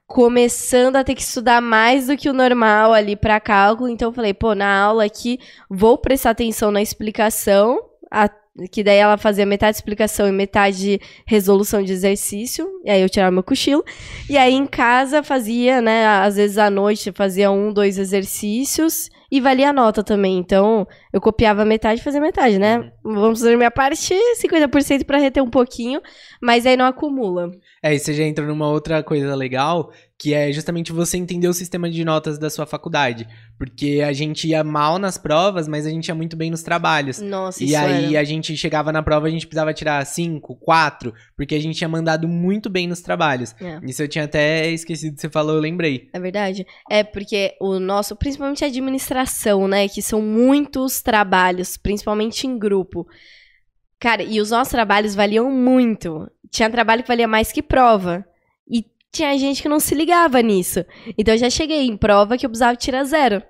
começando a ter que estudar mais do que o normal ali para cálculo, então eu falei, pô, na aula aqui vou prestar atenção na explicação, a- que daí ela fazia metade explicação e metade resolução de exercício, e aí eu tirava meu cochilo, e aí em casa fazia, né, às vezes à noite fazia um, dois exercícios e valia a nota também. Então, eu copiava metade e fazia metade, né? Vamos fazer minha parte 50% para reter um pouquinho, mas aí não acumula. É, e você já entra numa outra coisa legal, que é justamente você entender o sistema de notas da sua faculdade. Porque a gente ia mal nas provas, mas a gente ia muito bem nos trabalhos. Nossa, E isso aí era. a gente chegava na prova, a gente precisava tirar 5, 4, porque a gente tinha mandado muito bem nos trabalhos. É. Isso eu tinha até esquecido, você falou, eu lembrei. É verdade. É porque o nosso, principalmente a administração, né? Que são muitos trabalhos, principalmente em grupo. Cara, e os nossos trabalhos valiam muito. Tinha trabalho que valia mais que prova. E tinha gente que não se ligava nisso. Então eu já cheguei em prova que eu precisava tirar zero.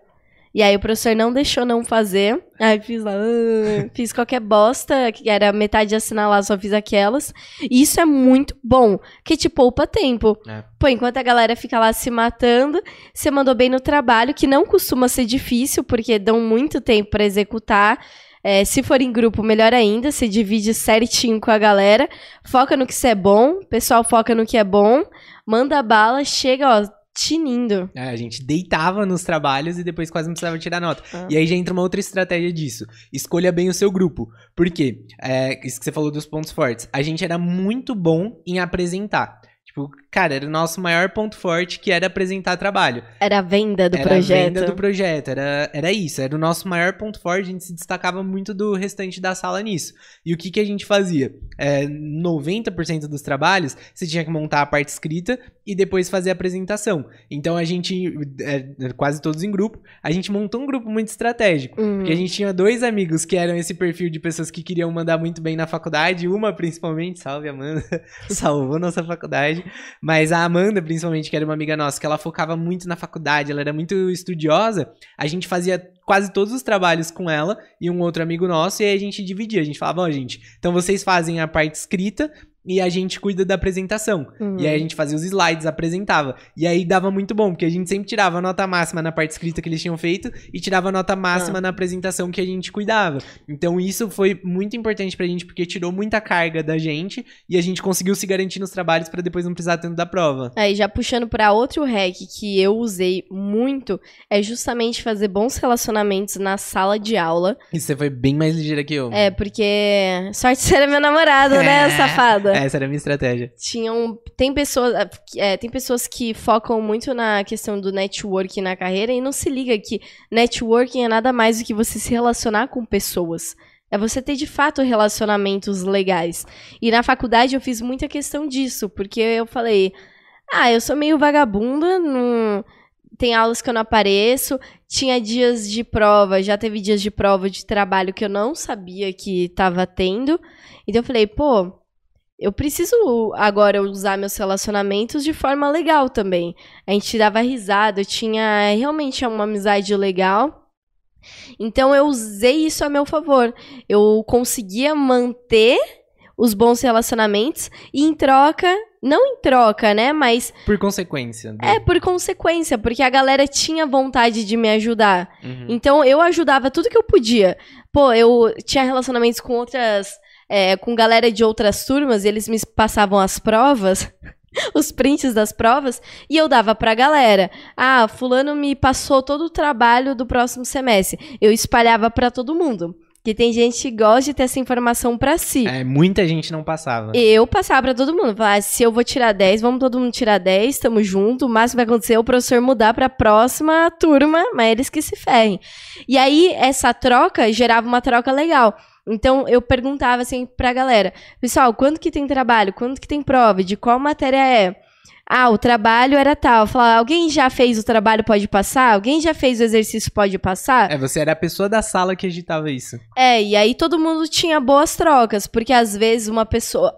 E aí o professor não deixou não fazer. Aí fiz lá, ah, fiz qualquer bosta, que era metade de assinalar, só fiz aquelas. E isso é muito bom, que te poupa tempo. É. Pô, enquanto a galera fica lá se matando, você mandou bem no trabalho, que não costuma ser difícil, porque dão muito tempo pra executar. É, se for em grupo, melhor ainda, se divide certinho com a galera, foca no que você é bom, o pessoal foca no que é bom, manda bala, chega, ó, tinindo. É, a gente deitava nos trabalhos e depois quase não precisava tirar nota. Ah. E aí já entra uma outra estratégia disso. Escolha bem o seu grupo. Por quê? É, isso que você falou dos pontos fortes. A gente era muito bom em apresentar. Tipo, cara, era o nosso maior ponto forte que era apresentar trabalho. Era a venda do era projeto. a venda do projeto, era, era isso, era o nosso maior ponto forte, a gente se destacava muito do restante da sala nisso. E o que, que a gente fazia? É, 90% dos trabalhos, você tinha que montar a parte escrita e depois fazer a apresentação. Então a gente, é, quase todos em grupo, a gente montou um grupo muito estratégico. Hum. Porque a gente tinha dois amigos que eram esse perfil de pessoas que queriam mandar muito bem na faculdade, uma principalmente, salve Amanda, salvou nossa faculdade. Mas a Amanda, principalmente, que era uma amiga nossa, que ela focava muito na faculdade, ela era muito estudiosa, a gente fazia quase todos os trabalhos com ela e um outro amigo nosso, e aí a gente dividia. A gente falava, ó, oh, gente, então vocês fazem a parte escrita e a gente cuida da apresentação. Uhum. E aí a gente fazia os slides, apresentava. E aí dava muito bom, porque a gente sempre tirava a nota máxima na parte escrita que eles tinham feito e tirava a nota máxima ah. na apresentação que a gente cuidava. Então isso foi muito importante pra gente, porque tirou muita carga da gente e a gente conseguiu se garantir nos trabalhos para depois não precisar tanto da prova. Aí já puxando para outro hack que eu usei muito, é justamente fazer bons relacionamentos na sala de aula. E você foi bem mais ligeira que eu. É, porque sorte de ser meu namorado, né, é. né, safada? Essa era a minha estratégia. Tinham. Tem pessoas, é, tem pessoas que focam muito na questão do networking na carreira e não se liga que networking é nada mais do que você se relacionar com pessoas. É você ter de fato relacionamentos legais. E na faculdade eu fiz muita questão disso, porque eu falei: ah, eu sou meio vagabunda, não tem aulas que eu não apareço, tinha dias de prova, já teve dias de prova de trabalho que eu não sabia que estava tendo. Então eu falei, pô, eu preciso agora usar meus relacionamentos de forma legal também. A gente dava risada, eu tinha realmente uma amizade legal. Então eu usei isso a meu favor. Eu conseguia manter os bons relacionamentos e em troca, não em troca, né, mas por consequência. É, por consequência, porque a galera tinha vontade de me ajudar. Uhum. Então eu ajudava tudo que eu podia. Pô, eu tinha relacionamentos com outras é, com galera de outras turmas, e eles me passavam as provas, os prints das provas, e eu dava pra galera. Ah, fulano me passou todo o trabalho do próximo semestre. Eu espalhava para todo mundo. Que tem gente que gosta de ter essa informação para si. É, muita gente não passava. Eu passava para todo mundo. Falava, se eu vou tirar 10, vamos todo mundo tirar 10, tamo junto. O máximo que vai acontecer é o professor mudar pra próxima turma, mas eles que se ferrem. E aí, essa troca gerava uma troca legal. Então eu perguntava assim pra galera: pessoal, quando que tem trabalho? Quando que tem prova? De qual matéria é? Ah, o trabalho era tal. Falar, alguém já fez o trabalho, pode passar? Alguém já fez o exercício, pode passar? É, você era a pessoa da sala que agitava isso. É, e aí todo mundo tinha boas trocas, porque às vezes uma pessoa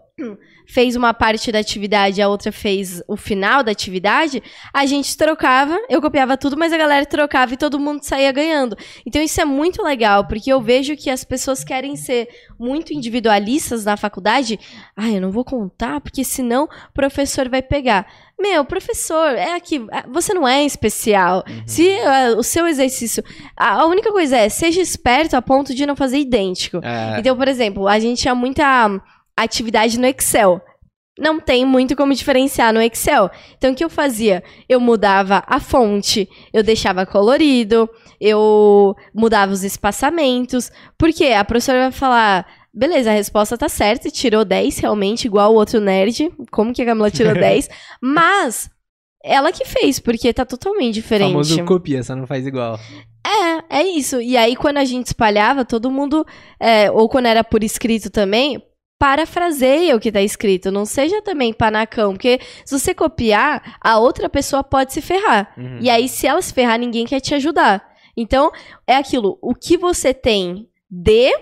fez uma parte da atividade, a outra fez o final da atividade, a gente trocava, eu copiava tudo, mas a galera trocava e todo mundo saía ganhando. Então isso é muito legal, porque eu vejo que as pessoas querem ser muito individualistas na faculdade. Ah, eu não vou contar, porque senão o professor vai pegar. Meu, professor, é aqui. Você não é especial. Uhum. Se uh, o seu exercício. A, a, única coisa é, seja esperto a ponto de não fazer idêntico. É. Então, por exemplo, a gente tinha muita atividade no Excel. Não tem muito como diferenciar no Excel. Então, o que eu fazia? Eu mudava a fonte, eu deixava colorido, eu mudava os espaçamentos. Porque a professora vai falar: beleza, a resposta tá certa, tirou 10 realmente, igual o outro nerd. Como que a Camila tirou 10? Mas ela que fez, porque tá totalmente diferente. O famoso copia, só não faz igual. É, é isso. E aí, quando a gente espalhava, todo mundo, é, ou quando era por escrito também, parafraseia o que está escrito, não seja também panacão, porque se você copiar, a outra pessoa pode se ferrar. Uhum. E aí, se ela se ferrar, ninguém quer te ajudar. Então, é aquilo, o que você tem, dê,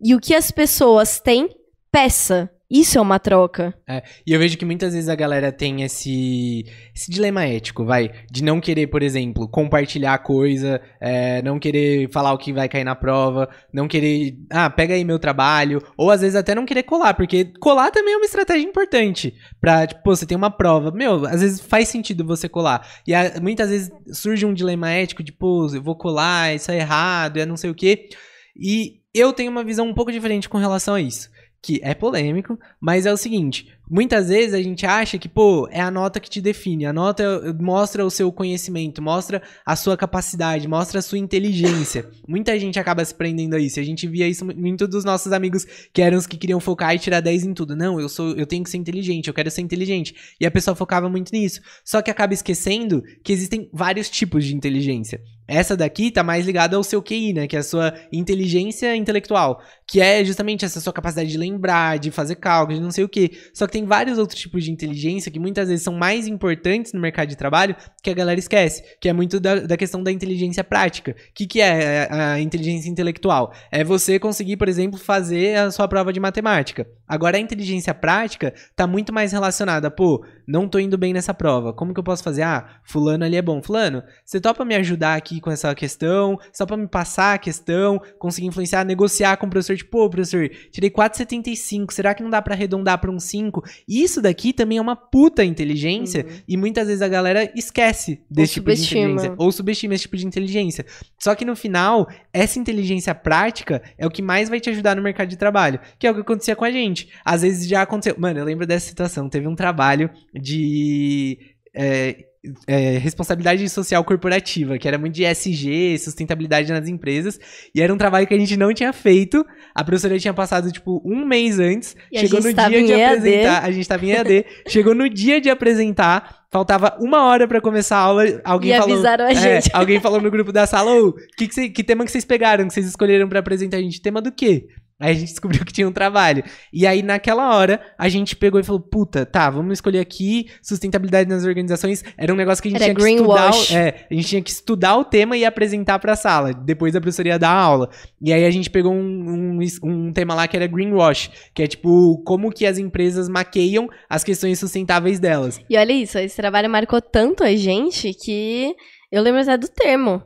e o que as pessoas têm, peça. Isso é uma troca. É, e eu vejo que muitas vezes a galera tem esse, esse dilema ético, vai, de não querer, por exemplo, compartilhar coisa, é, não querer falar o que vai cair na prova, não querer, ah, pega aí meu trabalho, ou às vezes até não querer colar, porque colar também é uma estratégia importante. Pra, tipo, você tem uma prova, meu, às vezes faz sentido você colar. E a, muitas vezes surge um dilema ético de, pô, eu vou colar, isso é errado, é não sei o quê. E eu tenho uma visão um pouco diferente com relação a isso que é polêmico, mas é o seguinte: muitas vezes a gente acha que, pô, é a nota que te define, a nota mostra o seu conhecimento, mostra a sua capacidade, mostra a sua inteligência. Muita gente acaba se prendendo a isso. A gente via isso muito dos nossos amigos que eram os que queriam focar e tirar 10 em tudo. Não, eu sou, eu tenho que ser inteligente, eu quero ser inteligente. E a pessoa focava muito nisso. Só que acaba esquecendo que existem vários tipos de inteligência. Essa daqui tá mais ligada ao seu QI, né? Que é a sua inteligência intelectual. Que é justamente essa sua capacidade de lembrar, de fazer cálculos, de não sei o quê. Só que tem vários outros tipos de inteligência que muitas vezes são mais importantes no mercado de trabalho que a galera esquece, que é muito da, da questão da inteligência prática. O que, que é a, a inteligência intelectual? É você conseguir, por exemplo, fazer a sua prova de matemática. Agora, a inteligência prática tá muito mais relacionada, pô, não tô indo bem nessa prova. Como que eu posso fazer? Ah, fulano ali é bom. Fulano, você topa me ajudar aqui com essa questão? Só para me passar a questão, conseguir influenciar, negociar com o professor, tipo, pô, professor, tirei 4,75, será que não dá para arredondar para um 5? Isso daqui também é uma puta inteligência uhum. e muitas vezes a galera esquece desse Ou tipo subestima. de inteligência. Ou subestima esse tipo de inteligência. Só que no final, essa inteligência prática é o que mais vai te ajudar no mercado de trabalho, que é o que acontecia com a gente. Às vezes já aconteceu. Mano, eu lembro dessa situação. Teve um trabalho de. É, é, responsabilidade social corporativa, que era muito de SG, sustentabilidade nas empresas, e era um trabalho que a gente não tinha feito. A professora tinha passado, tipo, um mês antes, e chegou no dia de apresentar. A gente estava em EAD, chegou no dia de apresentar, faltava uma hora para começar a aula. Alguém e falou. avisaram a é, gente. alguém falou no grupo da sala: Ô, que, que, que tema que vocês pegaram, que vocês escolheram para apresentar a gente? Tema do quê? Aí a gente descobriu que tinha um trabalho. E aí, naquela hora, a gente pegou e falou: puta, tá, vamos escolher aqui sustentabilidade nas organizações. Era um negócio que a gente Era tinha que estudar. O, é, a gente tinha que estudar o tema e apresentar pra sala. Depois a professora ia dar aula. E aí a gente pegou um, um, um tema lá que era greenwash, que é tipo, como que as empresas maqueiam as questões sustentáveis delas. E olha isso, esse trabalho marcou tanto a gente que eu lembro até do termo.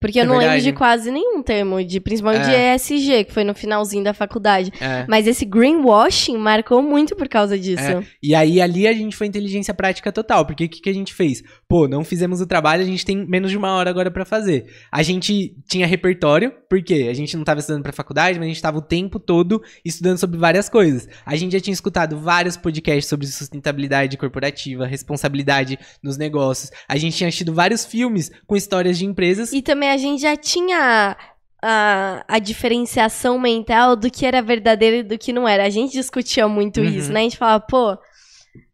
Porque eu é não verdade. lembro de quase nenhum termo, de, principalmente é. de ESG, que foi no finalzinho da faculdade. É. Mas esse greenwashing marcou muito por causa disso. É. E aí, ali a gente foi inteligência prática total. Porque o que, que a gente fez? Pô, não fizemos o trabalho, a gente tem menos de uma hora agora para fazer. A gente tinha repertório, porque a gente não tava estudando pra faculdade, mas a gente tava o tempo todo estudando sobre várias coisas. A gente já tinha escutado vários podcasts sobre sustentabilidade corporativa, responsabilidade nos negócios. A gente tinha assistido vários filmes com histórias de empresas. E também a gente já tinha a, a diferenciação mental do que era verdadeiro e do que não era. A gente discutia muito uhum. isso, né? A gente falava, pô.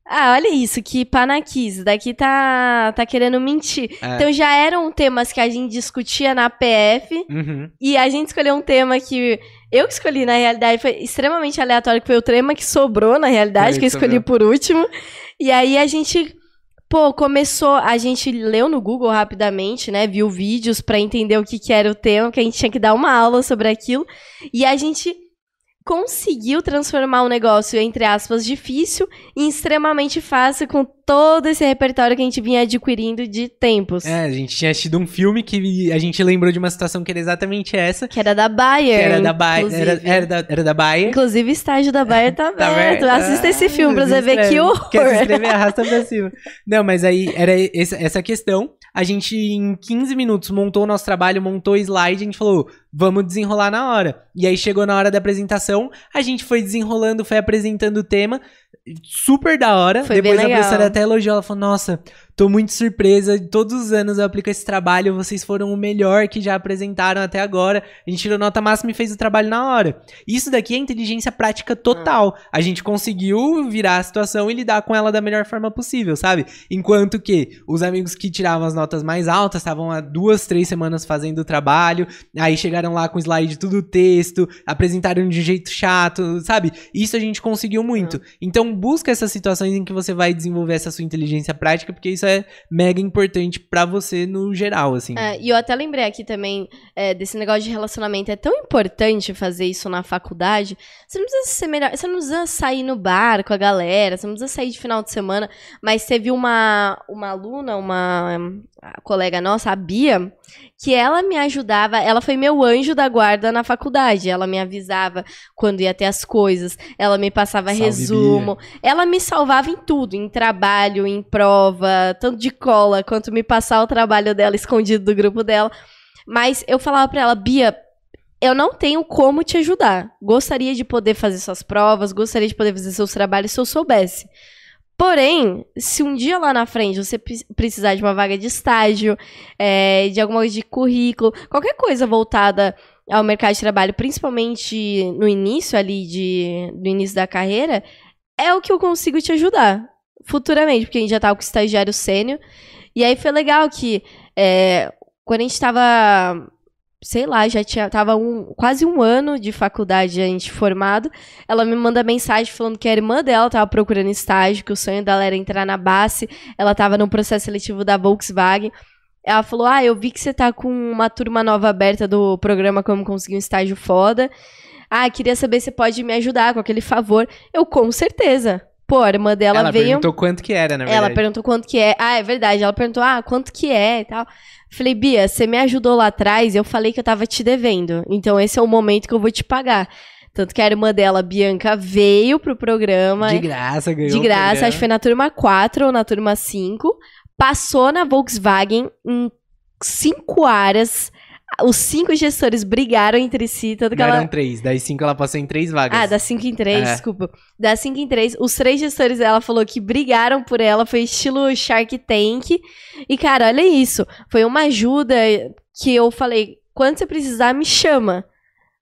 Ah, olha isso, que panaquis, daqui tá, tá querendo mentir. É. Então já eram temas que a gente discutia na PF uhum. e a gente escolheu um tema que eu escolhi, na realidade, foi extremamente aleatório, que foi o tema que sobrou, na realidade, que eu escolhi por último. E aí a gente Pô, começou, a gente leu no Google rapidamente, né? Viu vídeos para entender o que, que era o tema, que a gente tinha que dar uma aula sobre aquilo. E a gente conseguiu transformar um negócio, entre aspas, difícil em extremamente fácil com todo esse repertório que a gente vinha adquirindo de tempos. É, a gente tinha assistido um filme que a gente lembrou de uma situação que era exatamente essa. Que era da Bayer. Que era da Bayer. Era, era, da, era da Bayer. Inclusive, estágio da Bayer tá, tá aberto. Assista ah, esse filme pra você ver que horror. Quer se inscrever, arrasta pra cima. Não, mas aí era essa, essa questão. A gente, em 15 minutos, montou o nosso trabalho, montou o slide, a gente falou, vamos desenrolar na hora. E aí chegou na hora da apresentação, a gente foi desenrolando, foi apresentando o tema super da hora. Foi Depois a professora até elogiou, ela falou, nossa, Tô muito surpresa. Todos os anos eu aplico esse trabalho. Vocês foram o melhor que já apresentaram até agora. A gente tirou nota máxima e fez o trabalho na hora. Isso daqui é inteligência prática total. A gente conseguiu virar a situação e lidar com ela da melhor forma possível, sabe? Enquanto que os amigos que tiravam as notas mais altas estavam há duas, três semanas fazendo o trabalho. Aí chegaram lá com slide tudo texto, apresentaram de um jeito chato, sabe? Isso a gente conseguiu muito. Então busca essas situações em que você vai desenvolver essa sua inteligência prática, porque isso é mega importante para você no geral, assim. É, e eu até lembrei aqui também é, desse negócio de relacionamento. É tão importante fazer isso na faculdade. Você não precisa ser melhor. Você não precisa sair no bar com a galera, você não precisa sair de final de semana. Mas teve uma, uma aluna, uma colega nossa, a Bia, que ela me ajudava, ela foi meu anjo da guarda na faculdade. Ela me avisava quando ia ter as coisas, ela me passava Salve, resumo, Bia. ela me salvava em tudo, em trabalho, em prova, tanto de cola quanto me passar o trabalho dela escondido do grupo dela. Mas eu falava para ela, Bia, eu não tenho como te ajudar. Gostaria de poder fazer suas provas, gostaria de poder fazer seus trabalhos se eu soubesse. Porém, se um dia lá na frente você precisar de uma vaga de estágio, é, de alguma coisa de currículo, qualquer coisa voltada ao mercado de trabalho, principalmente no início ali de, no início da carreira, é o que eu consigo te ajudar futuramente, porque a gente já tava com estagiário sênior. E aí foi legal que é, quando a gente estava sei lá, já tinha, tava um, quase um ano de faculdade a gente formado. Ela me manda mensagem falando que a irmã dela tava procurando estágio, que o sonho dela era entrar na base. Ela tava no processo seletivo da Volkswagen. Ela falou: Ah, eu vi que você tá com uma turma nova aberta do programa Como Conseguir um Estágio Foda. Ah, queria saber se pode me ajudar com aquele favor. Eu, com certeza. Pô, a irmã dela ela veio. perguntou quanto que era, na verdade. Ela perguntou quanto que é. Ah, é verdade. Ela perguntou, ah, quanto que é e tal. Falei, Bia, você me ajudou lá atrás, eu falei que eu tava te devendo. Então esse é o momento que eu vou te pagar. Tanto que a irmã dela, Bianca, veio pro programa. De graça, ganhou. De graça, acho que foi na turma 4 ou na turma 5. Passou na Volkswagen em cinco áreas. Os cinco gestores brigaram entre si, tanto que Não ela. eram três. Das cinco ela passou em três vagas. Ah, das 5 em 3, É. desculpa. Das 5 em 3, os três gestores dela falou que brigaram por ela, foi estilo Shark Tank. E, cara, olha isso. Foi uma ajuda que eu falei: quando você precisar, me chama.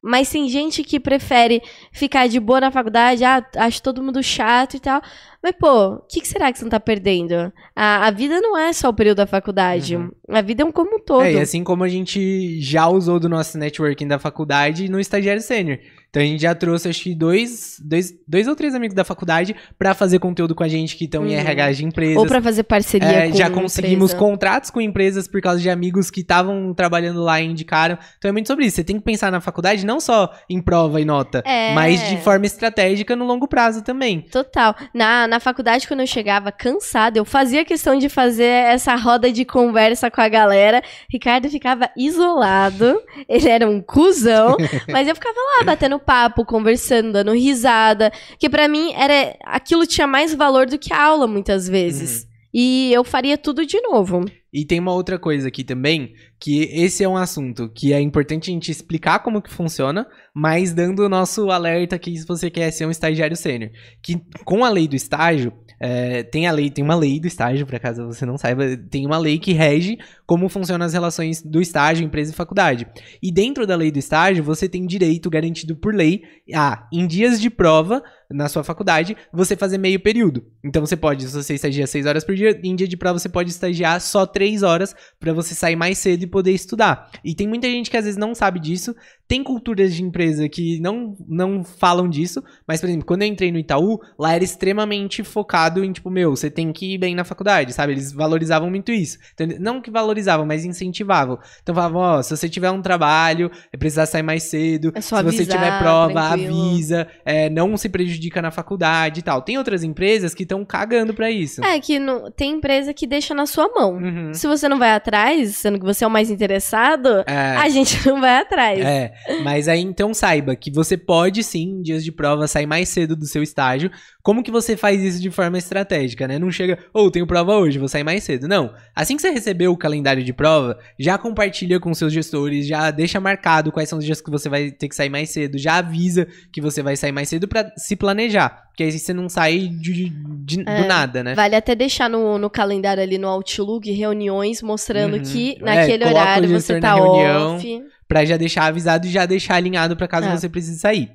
Mas tem gente que prefere ficar de boa na faculdade, ah, acho todo mundo chato e tal. Mas, pô, o que, que será que você não tá perdendo? A, a vida não é só o período da faculdade. Uhum. A vida é um como um todo. É, e assim como a gente já usou do nosso networking da faculdade no estagiário sênior. Então a gente já trouxe, acho que dois, dois, dois ou três amigos da faculdade pra fazer conteúdo com a gente que estão em Uhum. RH de empresas. Ou pra fazer parceria É, com já conseguimos empresa. contratos com empresas por causa de amigos que estavam trabalhando lá e indicaram. Então é muito sobre isso. Você tem que pensar na faculdade não só em prova e nota, É. mas de forma estratégica no longo prazo também. Total. Na, na faculdade, quando eu chegava cansada, eu fazia questão de fazer essa roda de conversa com a galera. Ricardo ficava isolado, ele era um cuzão, mas eu ficava lá batendo papo, conversando, dando risada. Que pra mim era aquilo tinha mais valor do que a aula, muitas vezes. E eu faria tudo de novo. E tem uma outra coisa aqui também, que esse é um assunto que é importante a gente explicar como que funciona, mas dando o nosso alerta aqui se você quer ser um estagiário sênior. Que com a lei do estágio, é, tem a lei, tem uma lei do estágio, por acaso você não saiba, tem uma lei que rege como funcionam as relações do estágio, empresa e faculdade. E dentro da lei do estágio, você tem direito garantido por lei a, em dias de prova, na sua faculdade, você fazer meio período. Então você pode, se você estagia 6 horas por dia, em dia de prova você pode estagiar só 3 horas para você sair mais cedo e poder estudar. E tem muita gente que às vezes não sabe disso. Tem culturas de empresa que não, não falam disso, mas por exemplo, quando eu entrei no Itaú, lá era extremamente focado em tipo, meu, você tem que ir bem na faculdade, sabe? Eles valorizavam muito isso. Então, não que valorizavam, mas incentivavam. Então falavam, ó, se você tiver um trabalho, é precisar sair mais cedo, É só se você avisar, tiver prova, tranquilo. avisa, é, não se prejudica na faculdade e tal. Tem outras empresas que estão cagando pra isso. É que no- tem empresa que deixa na sua mão. Uhum. Se você não vai atrás, sendo que você é o mais interessado, É, a gente não vai atrás. é, mas aí então saiba que você pode sim, em dias de prova, sair mais cedo do seu estágio. Como que você faz isso de forma estratégica, né? Não chega, ou tenho prova hoje, vou sair mais cedo. Não. Assim que você recebeu o calendário de prova, já compartilha com seus gestores, já deixa marcado quais são os dias que você vai ter que sair mais cedo, já avisa que você vai sair mais cedo pra se planejar. Porque aí você não sai de, de- É, do nada, né? Vale até deixar no, no calendário ali no Outlook reuniões mostrando Uhum. que É, naquele o horário você tá reunião. off. Pra já deixar avisado e já deixar alinhado pra caso É. você precise sair.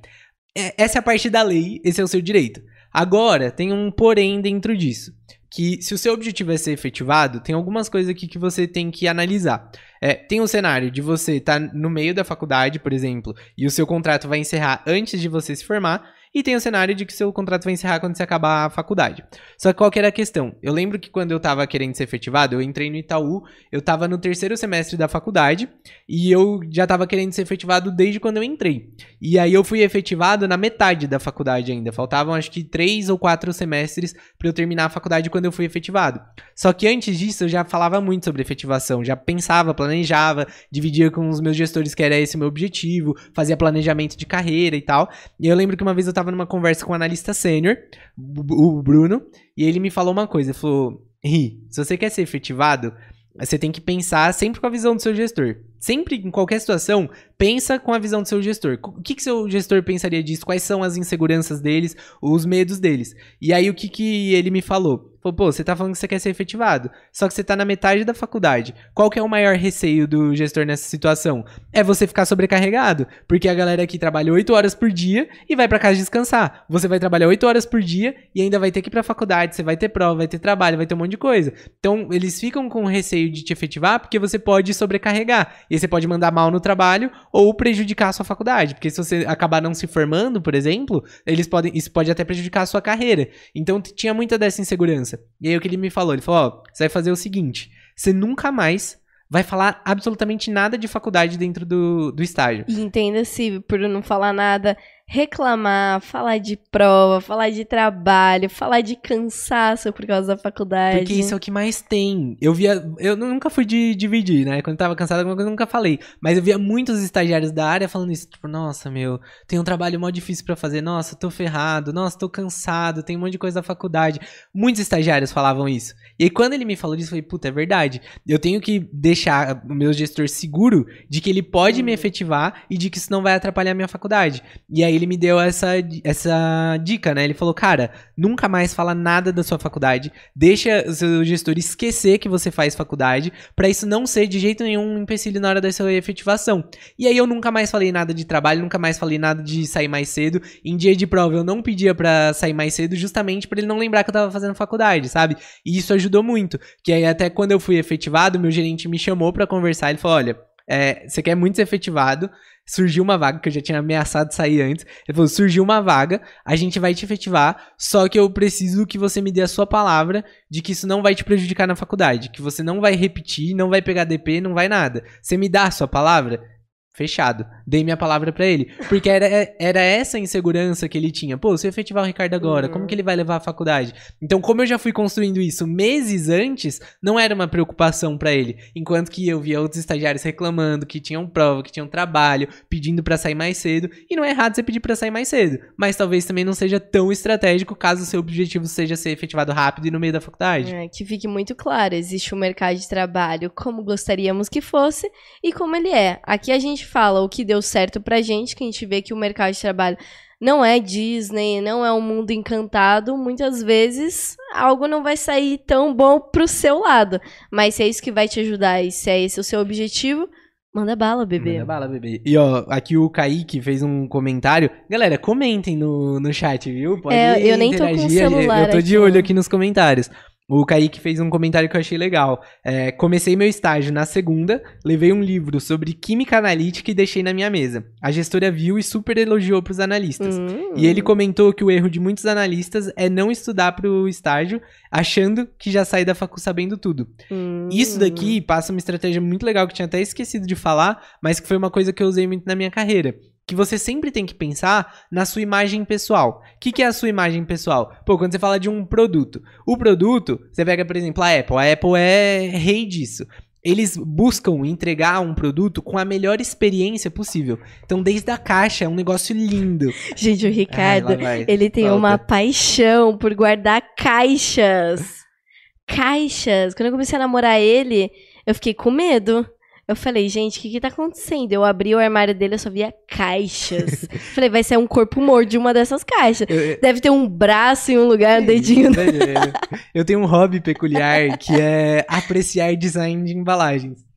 É, essa é a parte da lei, esse é o seu direito. Agora, tem um porém dentro disso. Que se o seu objetivo é ser efetivado, tem algumas coisas aqui que você tem que analisar. É, tem o cenário de você estar no meio da faculdade, por exemplo, e o seu contrato vai encerrar antes de você se formar, e tem o cenário de que seu contrato vai encerrar quando você acabar a faculdade. Só que qual que era a questão? Eu lembro que quando eu tava querendo ser efetivado, eu entrei no Itaú, eu tava no terceiro semestre da faculdade, e eu já tava querendo ser efetivado desde quando eu entrei. E aí eu fui efetivado na metade da faculdade ainda. Faltavam acho que três ou quatro semestres pra eu terminar a faculdade quando eu fui efetivado. Só que antes disso eu já falava muito sobre efetivação, já pensava, planejava, dividia com os meus gestores que era esse o meu objetivo, fazia planejamento de carreira e tal. E eu lembro que uma vez eu tava numa conversa com um analista sênior, o o Bruno, e ele me falou uma coisa, ele falou: "Ri, se você quer ser efetivado, você tem que pensar sempre com a visão do seu gestor. Sempre, em qualquer situação, pensa com a visão do seu gestor. O que, que seu gestor pensaria disso? Quais são as inseguranças deles, os medos deles? E aí, o que, que ele me falou? Falou, pô, você tá falando que você quer ser efetivado, só que você tá na metade da faculdade. Qual que é o maior receio do gestor nessa situação? É você ficar sobrecarregado, porque a galera aqui trabalha 8 horas por dia e vai pra casa descansar. Você vai trabalhar 8 horas por dia e ainda vai ter que ir pra faculdade, você vai ter prova, vai ter trabalho, vai ter um monte de coisa. Então, eles ficam com receio de te efetivar porque você pode sobrecarregar. E você pode mandar mal no trabalho ou prejudicar a sua faculdade. Porque se você acabar não se formando, por exemplo, eles podem, isso pode até prejudicar a sua carreira. Então tinha muita dessa insegurança. E aí o que ele me falou? Ele falou: Ó, você vai fazer o seguinte: você nunca mais vai falar absolutamente nada de faculdade dentro do, do estágio. E entenda-se, por não falar nada, reclamar, falar de prova, falar de trabalho, falar de cansaço por causa da faculdade. Porque isso é o que mais tem. Eu via. Eu nunca fui de dividir, né? Quando eu tava cansado, alguma coisa eu nunca falei. Mas eu via muitos estagiários da área falando isso. Tipo, nossa, meu, tem um trabalho mó difícil para fazer. Nossa, tô ferrado. Nossa, tô cansado. Tem um monte de coisa da faculdade. Muitos estagiários falavam isso. E aí, quando ele me falou disso, eu falei, puta, é verdade. Eu tenho que deixar o meu gestor seguro de que ele pode me uhum. efetivar e de que isso não vai atrapalhar a minha faculdade. E aí ele me deu essa, essa dica, né? Ele falou, cara, nunca mais fala nada da sua faculdade, deixa o seu gestor esquecer que você faz faculdade, para isso não ser de jeito nenhum um empecilho na hora da sua efetivação. E aí eu nunca mais falei nada de trabalho, nunca mais falei nada de sair mais cedo. Em dia de prova eu não pedia para sair mais cedo, justamente para ele não lembrar que eu tava fazendo faculdade, sabe? E isso ajudou muito. Que aí até quando eu fui efetivado, meu gerente me chamou para conversar, ele falou, olha, é, você quer muito ser efetivado, surgiu uma vaga, que eu já tinha ameaçado sair antes. Ele falou: surgiu uma vaga, a gente vai te efetivar, só que eu preciso que você me dê a sua palavra de que isso não vai te prejudicar na faculdade, que você não vai repetir, não vai pegar DP, não vai nada. Você me dá a sua palavra? Fechado. Dei minha palavra para ele. Porque era, era essa insegurança que ele tinha. Pô, se eu efetivar o Ricardo agora, uhum. como que ele vai levar a faculdade? Então, como eu já fui construindo isso meses antes, não era uma preocupação para ele. Enquanto que eu via outros estagiários reclamando que tinham prova, que tinham trabalho, pedindo para sair mais cedo. E não é errado você pedir para sair mais cedo. Mas talvez também não seja tão estratégico caso o seu objetivo seja ser efetivado rápido e no meio da faculdade. É, que fique muito claro: existe um mercado de trabalho como gostaríamos que fosse e como ele é. Aqui a gente fala o que deu certo pra gente, que a gente vê que o mercado de trabalho não é Disney, não é um mundo encantado, muitas vezes algo não vai sair tão bom pro seu lado. Mas se é isso que vai te ajudar e se é esse o seu objetivo, manda bala, bebê. Manda bala, bebê. E ó, aqui o Kaique fez um comentário. Galera, comentem no, no chat, viu? Pode é, eu nem interagir. tô com o celular Eu tô de olho aqui nos comentários. O Kaique fez um comentário que eu achei legal. É, comecei meu estágio na segunda, levei um livro sobre química analítica e deixei na minha mesa. A gestora viu e super elogiou para os analistas. Hum. E ele comentou que o erro de muitos analistas é não estudar para o estágio, achando que já sai da facu sabendo tudo. Hum. Isso daqui passa uma estratégia muito legal que eu tinha até esquecido de falar, mas que foi uma coisa que eu usei muito na minha carreira que você sempre tem que pensar na sua imagem pessoal. O que, que, é a sua imagem pessoal? Pô, quando você fala de um produto, o produto, você pega, por exemplo, a Apple. A Apple é rei disso. Eles buscam entregar um produto com a melhor experiência possível. Então, desde a caixa, é um negócio lindo. Gente, o Ricardo, Ai, ele tem uma paixão por guardar caixas. Caixas. Quando eu comecei a namorar ele, eu fiquei com medo. Eu falei, gente, o que que tá acontecendo? Eu abri o armário dele, eu só via caixas. falei, vai ser um corpo morto de uma dessas caixas. Eu, Deve ter um braço em um lugar, um dedinho. eu tenho um hobby peculiar que é apreciar design de embalagens.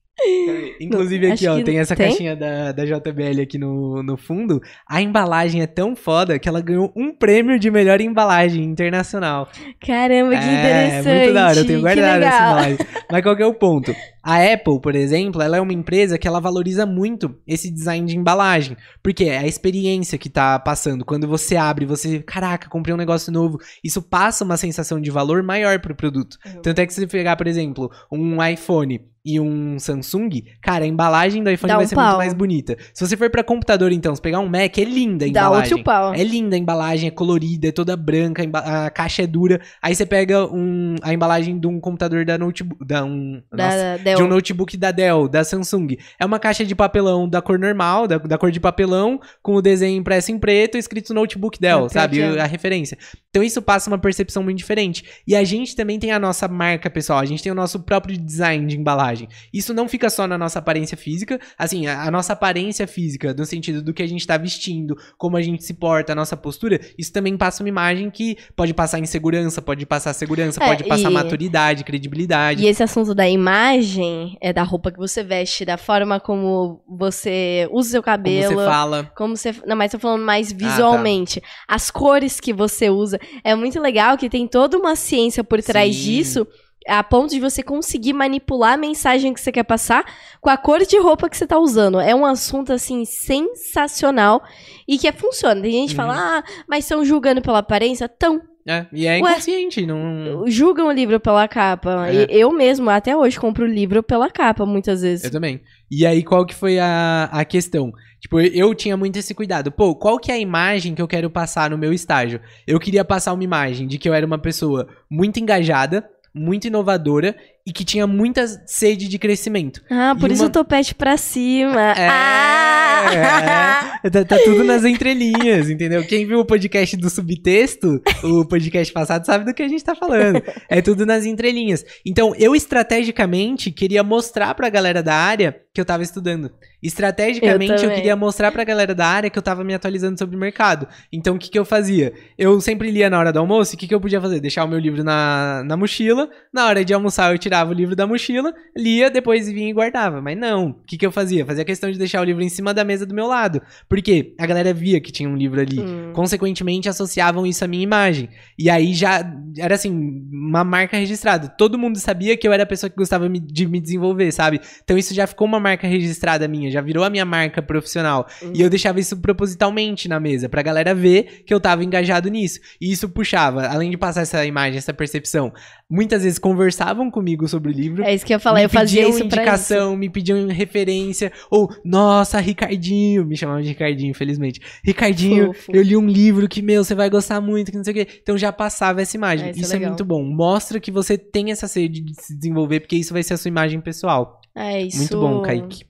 Inclusive aqui, ó, tem essa tem? caixinha da, da JBL aqui no, no fundo. A embalagem é tão foda que ela ganhou um prêmio de melhor embalagem internacional. Caramba, que é, interessante. É muito da hora, eu tenho guardado essa embalagem. Mas qual que é o ponto? A Apple, por exemplo, ela é uma empresa que ela valoriza muito esse design de embalagem, porque é a experiência que tá passando. Quando você abre, você, caraca, comprei um negócio novo, isso passa uma sensação de valor maior pro produto. Uhum. Tanto é que se você pegar, por exemplo, um iPhone e um Samsung, cara, a embalagem do iPhone Dá vai um ser pau. muito mais bonita. Se você for para computador, então, se pegar um Mac, é linda a embalagem. Dá outro pau. É linda a embalagem, é colorida, é toda branca, a, caixa é dura. Aí você pega um, a embalagem de um computador da notebook, da um, da, nossa, da de um notebook da Dell, da Samsung. É uma caixa de papelão da cor normal, da, da cor de papelão, com o desenho impresso em preto, escrito notebook Dell, sabe? A referência. Então isso passa uma percepção muito diferente. E a gente também tem a nossa marca pessoal, a gente tem o nosso próprio design de embalagem. Isso não fica só na nossa aparência física, assim, a, a nossa aparência física, no sentido do que a gente tá vestindo, como a gente se porta, a nossa postura, isso também passa uma imagem que pode passar insegurança, pode passar segurança, é, pode passar e... maturidade, credibilidade. E esse assunto da imagem é da roupa que você veste, da forma como você usa o seu cabelo. Como você fala. Como você. Não, mas tô falando mais visualmente. Ah, tá. As cores que você usa. É muito legal que tem toda uma ciência por trás Sim. disso. A ponto de você conseguir manipular a mensagem que você quer passar com a cor de roupa que você tá usando. É um assunto, assim, sensacional e que é, funciona. Tem gente que Uhum. fala, ah, mas estão julgando pela aparência? Tão. É, e é Ué. inconsciente, não... Julgam o livro pela capa. É. Eu mesmo, até hoje, compro o livro pela capa, muitas vezes. Eu também. E aí, qual que foi a, a questão? Tipo, eu, eu tinha muito esse cuidado. Pô, qual que é a imagem que eu quero passar no meu estágio? Eu queria passar uma imagem de que eu era uma pessoa muito engajada, muito inovadora e que tinha muita sede de crescimento. Ah, por E isso uma- tô pet pra cima. É, Ah! é. Tá, tá tudo nas entrelinhas, entendeu? Quem viu o podcast do subtexto, o podcast passado, sabe do que a gente tá falando. É tudo nas entrelinhas. Então, eu estrategicamente queria mostrar pra galera da área que eu tava estudando. Estrategicamente, Eu eu, queria mostrar pra galera da área que eu tava me atualizando sobre o mercado. Então, o que que eu fazia? Eu sempre lia na hora do almoço, e o que que eu podia fazer? Deixar o meu livro na, na mochila, na hora de almoçar eu tirava o livro da mochila, lia, depois vinha e guardava. Mas não, o que que eu fazia? Fazia questão de deixar o livro em cima da mesa do meu lado. Porque a galera via que tinha um livro ali. Hum. Consequentemente, associavam isso à minha imagem. E aí já era assim, uma marca registrada. Todo mundo sabia que eu era a pessoa que gostava de me desenvolver, sabe? Então isso já ficou uma marca registrada minha, já virou a minha marca profissional. E eu deixava isso propositalmente na mesa, pra galera ver que eu tava engajado nisso. E isso puxava, além de passar essa imagem, essa percepção, muitas vezes conversavam comigo sobre o livro. É isso que eu falar, me eu fazia isso pra isso. indicação, me pediam referência, ou, nossa, Ricardinho, me chamavam de Ricardinho, infelizmente. Ricardinho, Fofo. eu li um livro que, meu, você vai gostar muito, que não sei o quê. Então já passava essa imagem. É, isso é isso é legal. muito bom. Mostra que você tem essa sede de se desenvolver, porque isso vai ser a sua imagem pessoal. É isso. Muito bom, Kaique.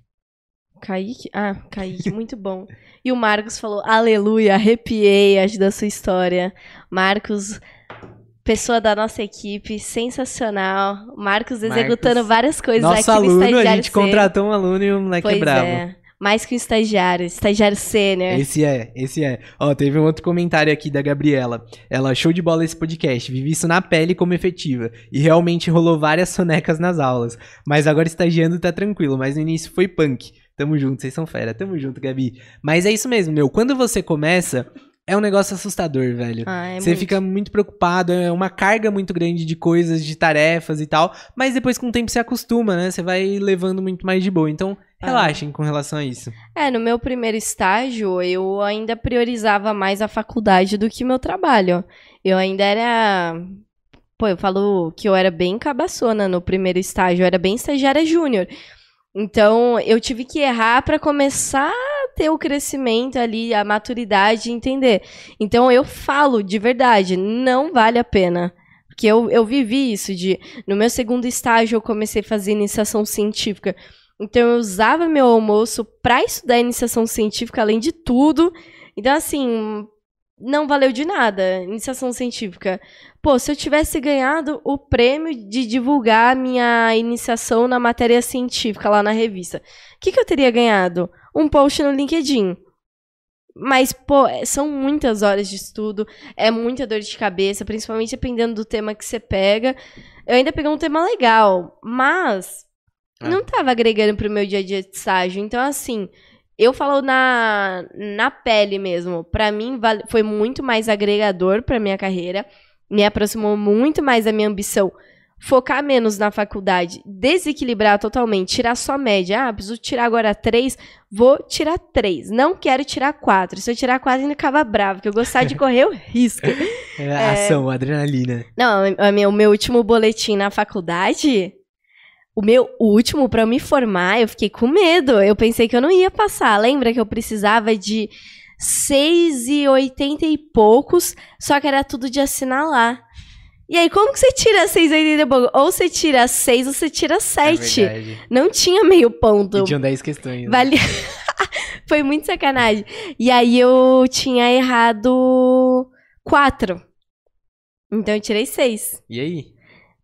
Kaique? Ah, Kaique, muito bom. E o Marcos falou, aleluia, arrepiei acho, da sua história. Marcos, pessoa da nossa equipe, sensacional. Marcos Marcos, executando várias coisas Nosso aqui no aluno, a estagiário gente sênior. contratou um aluno e o moleque Pois é bravo. é. Mais que um estagiário, estagiário sênior. Esse é, esse é. Ó, teve um outro comentário aqui da Gabriela. Ela, show de bola esse podcast. Vivi isso na pele como efetiva. E realmente rolou várias sonecas nas aulas. Mas agora estagiando tá tranquilo. Mas no início foi punk. Tamo junto, vocês são fera. Tamo junto, Gabi. Mas é isso mesmo, meu. Quando você começa, é um negócio assustador, velho. Ah, é você muito. fica muito preocupado, é uma carga muito grande de coisas, de tarefas e tal. Mas depois, com o tempo, você acostuma, né? Você vai levando muito mais de boa. Então, Ah. relaxem com relação a isso. É, no meu primeiro estágio, eu ainda priorizava mais a faculdade do que meu trabalho. Eu ainda era. Pô, eu falo que eu era bem cabaçona no primeiro estágio, eu era bem estagiária júnior. Então, eu tive que errar para começar ter o crescimento ali, a maturidade, entender. Então, eu falo de verdade, não vale a pena. Porque eu, eu vivi isso de. No meu segundo estágio, eu comecei a fazer iniciação científica. Então eu usava meu almoço para estudar iniciação científica, além de tudo. Então, assim, não valeu de nada. Iniciação científica. Pô, se eu tivesse ganhado o prêmio de divulgar minha iniciação na matéria científica lá na revista, o que, que eu teria ganhado? Um post no LinkedIn. Mas, pô, é- são muitas horas de estudo, é muita dor de cabeça, principalmente dependendo do tema que você pega. Eu ainda peguei um tema legal, mas É. não tava agregando pro meu dia a dia de estágio. Então, assim, eu falo na, na pele mesmo. Pra mim, foi muito mais agregador pra minha carreira. Me aproximou muito mais da minha ambição. Focar menos na faculdade, desequilibrar totalmente, tirar só média. Ah, preciso tirar agora três, vou tirar três. Não quero tirar quatro. Se eu tirar quatro, ainda acaba bravo, que eu gostar de correr, eu risco. É, Ação, adrenalina. Não, o meu último boletim na faculdade, o meu último pra eu me formar, eu fiquei com medo. Eu pensei que eu não ia passar. Lembra que eu precisava de 6,80 e poucos, só que era tudo de assinalar. E aí, como que você tira 6,80 e pouco? Ou você tira 6 ou você tira 7. É não tinha meio ponto. E tinham 10 questões. né? Vale... Foi muito sacanagem. E aí eu tinha errado 4. Então eu tirei 6. E aí?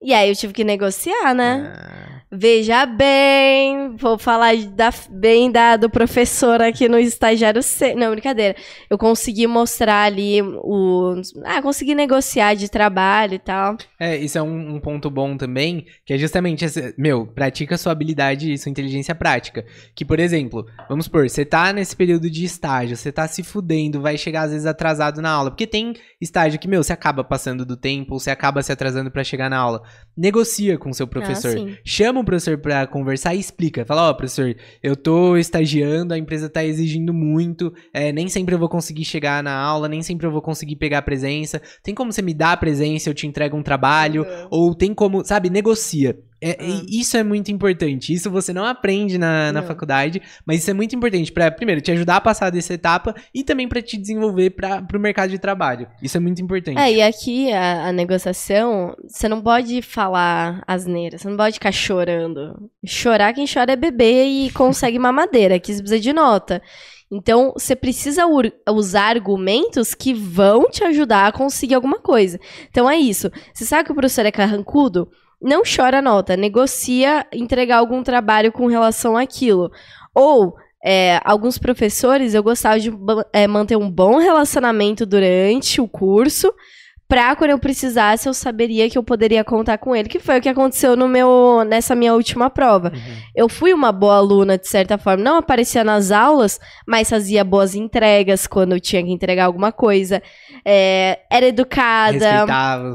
E aí eu tive que negociar, né? Ah, Veja bem, vou falar da, bem da, do professor aqui no estagiário C. Não, brincadeira. Eu consegui mostrar ali o. Ah, consegui negociar de trabalho e tal. É, isso é um, um ponto bom também, que é justamente esse, meu, pratica sua habilidade e sua inteligência prática. Que, por exemplo, vamos supor, você tá nesse período de estágio, você tá se fudendo, vai chegar às vezes atrasado na aula. Porque tem estágio que, meu, você acaba passando do tempo, ou você acaba se atrasando para chegar na aula. Negocia com seu professor. Ah, Chama o professor pra conversar e explica. Fala, ó, oh, professor, eu tô estagiando, a empresa tá exigindo muito, é, nem sempre eu vou conseguir chegar na aula, nem sempre eu vou conseguir pegar a presença. Tem como você me dar a presença, eu te entrego um trabalho? Uhum. Ou tem como, sabe, negocia. É, ah. Isso é muito importante. Isso você não aprende na, na faculdade, mas isso é muito importante para, primeiro, te ajudar a passar dessa etapa e também para te desenvolver para o mercado de trabalho. Isso é muito importante. É, e aqui a, a, negociação, você não pode falar asneira, você não pode ficar chorando. Chorar, quem chora é bebê e consegue mamadeira, aqui você precisa de nota. Então, você precisa usar argumentos que vão te ajudar a conseguir alguma coisa. Então, é isso. Você sabe que o professor é carrancudo? Não chora a nota, negocia entregar algum trabalho com relação àquilo. Ou é, alguns professores eu gostava de é, manter um bom relacionamento durante o curso, pra quando eu precisasse eu saberia que eu poderia contar com ele, que foi o que aconteceu no meu nessa minha última prova. Uhum. Eu fui uma boa aluna de certa forma, não aparecia nas aulas, mas fazia boas entregas quando eu tinha que entregar alguma coisa. É, era educada,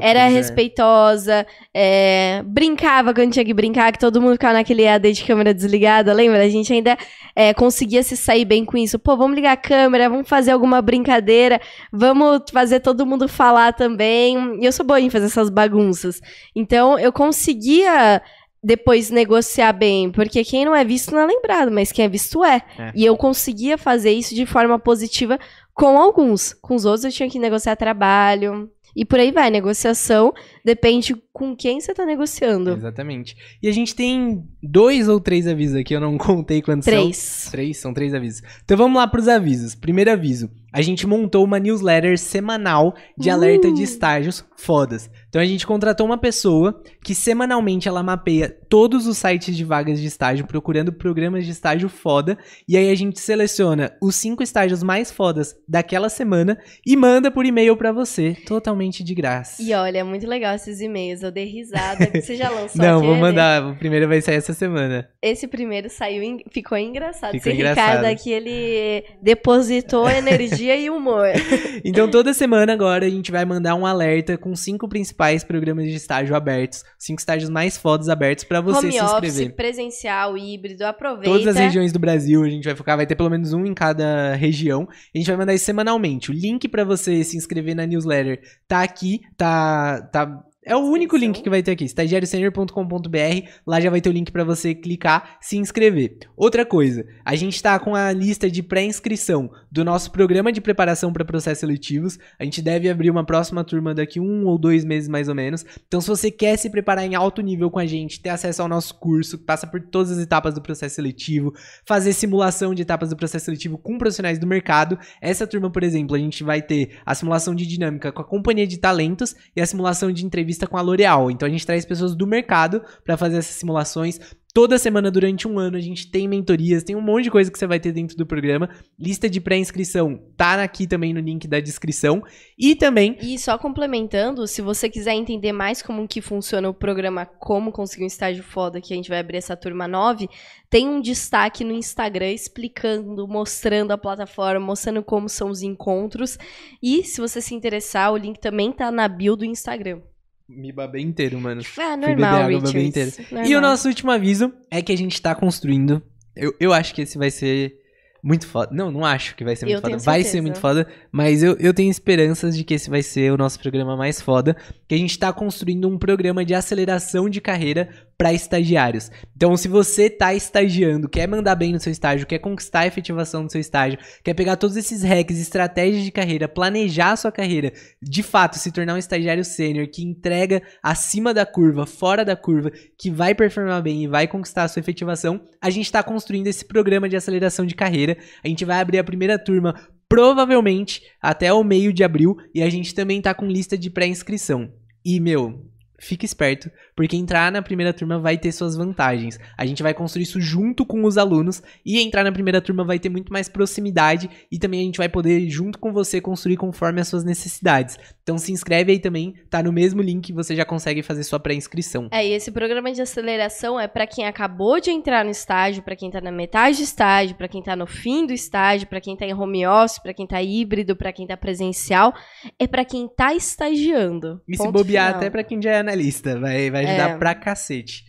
era respeitosa, é, brincava quando tinha que brincar, que todo mundo ficava naquele AD de câmera desligada, lembra? A gente ainda é, conseguia se sair bem com isso. Pô, vamos ligar a câmera, vamos fazer alguma brincadeira, vamos fazer todo mundo falar também. E eu sou boa em fazer essas bagunças. Então, eu conseguia depois negociar bem, porque quem não é visto não é lembrado, mas quem é visto é. é. E eu conseguia fazer isso de forma positiva com alguns. Com os outros eu tinha que negociar trabalho. E por aí vai, negociação depende com quem você tá negociando. Exatamente. E a gente tem dois ou três avisos aqui, eu não contei quantos três. são. Três. São três avisos. Então vamos lá pros avisos. Primeiro aviso a gente montou uma newsletter semanal de alerta de uh! estágios fodas. Então a gente contratou uma pessoa que semanalmente ela mapeia todos os sites de vagas de estágio procurando programas de estágio foda e aí a gente seleciona os cinco estágios mais fodas daquela semana e manda por e-mail para você, totalmente de graça. E olha, é muito legal esses e-mails, eu dei risada. Você já lançou Não, vou mandar, o primeiro vai sair essa semana. Esse primeiro saiu, ficou engraçado. Ficou Esse engraçado. Ricardo aqui, ele depositou energia e humor. então, toda semana agora a gente vai mandar um alerta com cinco principais programas de estágio abertos, cinco estágios mais fodas abertos para você Home se inscrever. Office, presencial, híbrido, aproveita. Todas as regiões do Brasil a gente vai focar, vai ter pelo menos um em cada região. A gente vai mandar isso semanalmente. O link para você se inscrever na newsletter tá aqui, tá tá é o único link que vai ter aqui, estagiariosenior.com.br. Lá já vai ter o link para você clicar, se inscrever. Outra coisa, a gente está com a lista de pré-inscrição do nosso programa de preparação para processos seletivos. A gente deve abrir uma próxima turma daqui um ou dois meses mais ou menos. Então, se você quer se preparar em alto nível com a gente, ter acesso ao nosso curso, que passa por todas as etapas do processo seletivo, fazer simulação de etapas do processo seletivo com profissionais do mercado, essa turma, por exemplo, a gente vai ter a simulação de dinâmica com a companhia de talentos e a simulação de entrevista entrevista com a L'Oréal. Então a gente traz pessoas do mercado para fazer essas simulações. Toda semana durante um ano a gente tem mentorias, tem um monte de coisa que você vai ter dentro do programa. Lista de pré-inscrição tá aqui também no link da descrição. E também. E só complementando, se você quiser entender mais como que funciona o programa Como Conseguir um Estágio Foda, que a gente vai abrir essa turma 9, tem um destaque no Instagram explicando, mostrando a plataforma, mostrando como são os encontros. E se você se interessar, o link também tá na bio do Instagram. Me babei inteiro, mano. Ah, normal, água, babei inteiro. Normal. E o nosso último aviso é que a gente tá construindo. Eu, eu acho que esse vai ser muito foda. Não, não acho que vai ser muito eu foda. Vai ser muito foda, mas eu, eu tenho esperanças de que esse vai ser o nosso programa mais foda. Que a gente tá construindo um programa de aceleração de carreira para estagiários. Então, se você tá estagiando, quer mandar bem no seu estágio, quer conquistar a efetivação do seu estágio, quer pegar todos esses hacks, estratégias de carreira, planejar a sua carreira, de fato se tornar um estagiário sênior que entrega acima da curva, fora da curva, que vai performar bem e vai conquistar a sua efetivação, a gente está construindo esse programa de aceleração de carreira. A gente vai abrir a primeira turma provavelmente até o meio de abril e a gente também tá com lista de pré-inscrição. E, meu, fique esperto, porque entrar na primeira turma vai ter suas vantagens. A gente vai construir isso junto com os alunos e entrar na primeira turma vai ter muito mais proximidade e também a gente vai poder, junto com você, construir conforme as suas necessidades. Então se inscreve aí também, tá no mesmo link, você já consegue fazer sua pré-inscrição. É, e esse programa de aceleração é para quem acabou de entrar no estágio, para quem tá na metade do estágio, para quem tá no fim do estágio, para quem tá em home office, para quem tá híbrido, para quem tá presencial, é para quem tá estagiando. E se bobear final. até pra quem já é analista, vai, vai ajudar É. pra cacete.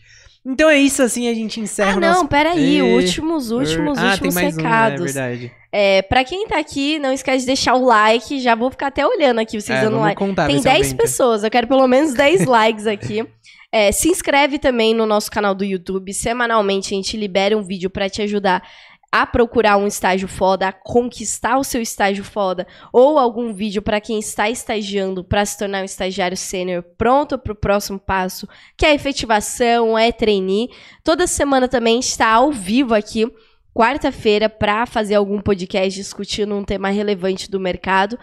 Então é isso, assim a gente encerra Ah, o não, nosso... peraí, Ê, últimos, últimos, ah, últimos tem mais recados. Um, né? é verdade. É, pra quem tá aqui, não esquece de deixar o like. Já vou ficar até olhando aqui vocês É, dando like. contar, Tem ver se 10 aumenta. pessoas, eu quero pelo menos 10 likes aqui. É, se inscreve também no nosso canal do YouTube. Semanalmente a gente libera um vídeo pra te ajudar a procurar um estágio foda, a conquistar o seu estágio foda, ou algum vídeo pra quem está estagiando pra se tornar um estagiário sênior pronto pro próximo passo, que é efetivação, é trainee. Toda semana também está ao vivo aqui quarta-feira para fazer algum podcast discutindo um tema relevante do mercado.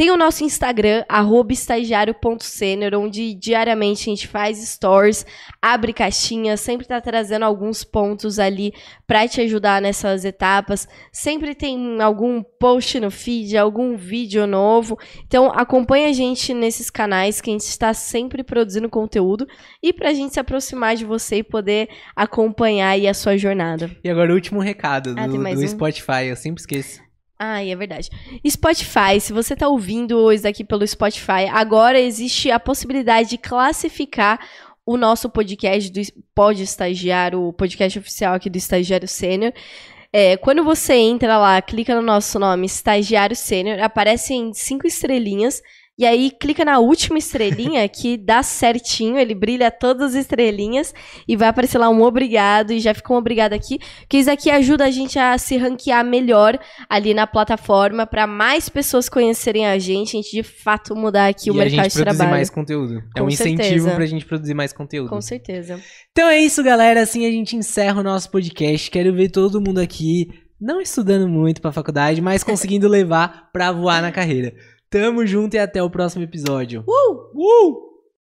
Tem o nosso Instagram, arroba estagiário.sênior, onde diariamente a gente faz stories, abre caixinhas, sempre tá trazendo alguns pontos ali para te ajudar nessas etapas. Sempre tem algum post no feed, algum vídeo novo. Então acompanha a gente nesses canais que a gente está sempre produzindo conteúdo e pra gente se aproximar de você e poder acompanhar aí a sua jornada. E agora o último recado Ah, do, do um? Spotify, eu sempre esqueço. Ah, é verdade. Spotify, se você tá ouvindo isso daqui pelo Spotify, agora existe a possibilidade de classificar o nosso podcast do Pode Estagiar, o podcast oficial aqui do Estagiário Sênior. É, quando você entra lá, clica no nosso nome, Estagiário Sênior, aparecem cinco estrelinhas. E aí, clica na última estrelinha que dá certinho, ele brilha todas as estrelinhas e vai aparecer lá um obrigado e já fica um obrigado aqui, que isso aqui ajuda a gente a se ranquear melhor ali na plataforma para mais pessoas conhecerem a gente, a gente de fato mudar aqui o e a mercado gente de produzir trabalho. mais conteúdo. é Com um incentivo certeza. pra gente produzir mais conteúdo. Com certeza. Então é isso, galera. Assim a gente encerra o nosso podcast. Quero ver todo mundo aqui, não estudando muito pra faculdade, mas conseguindo levar pra voar na carreira. Tamo junto e até o próximo episódio. Uh! Uh!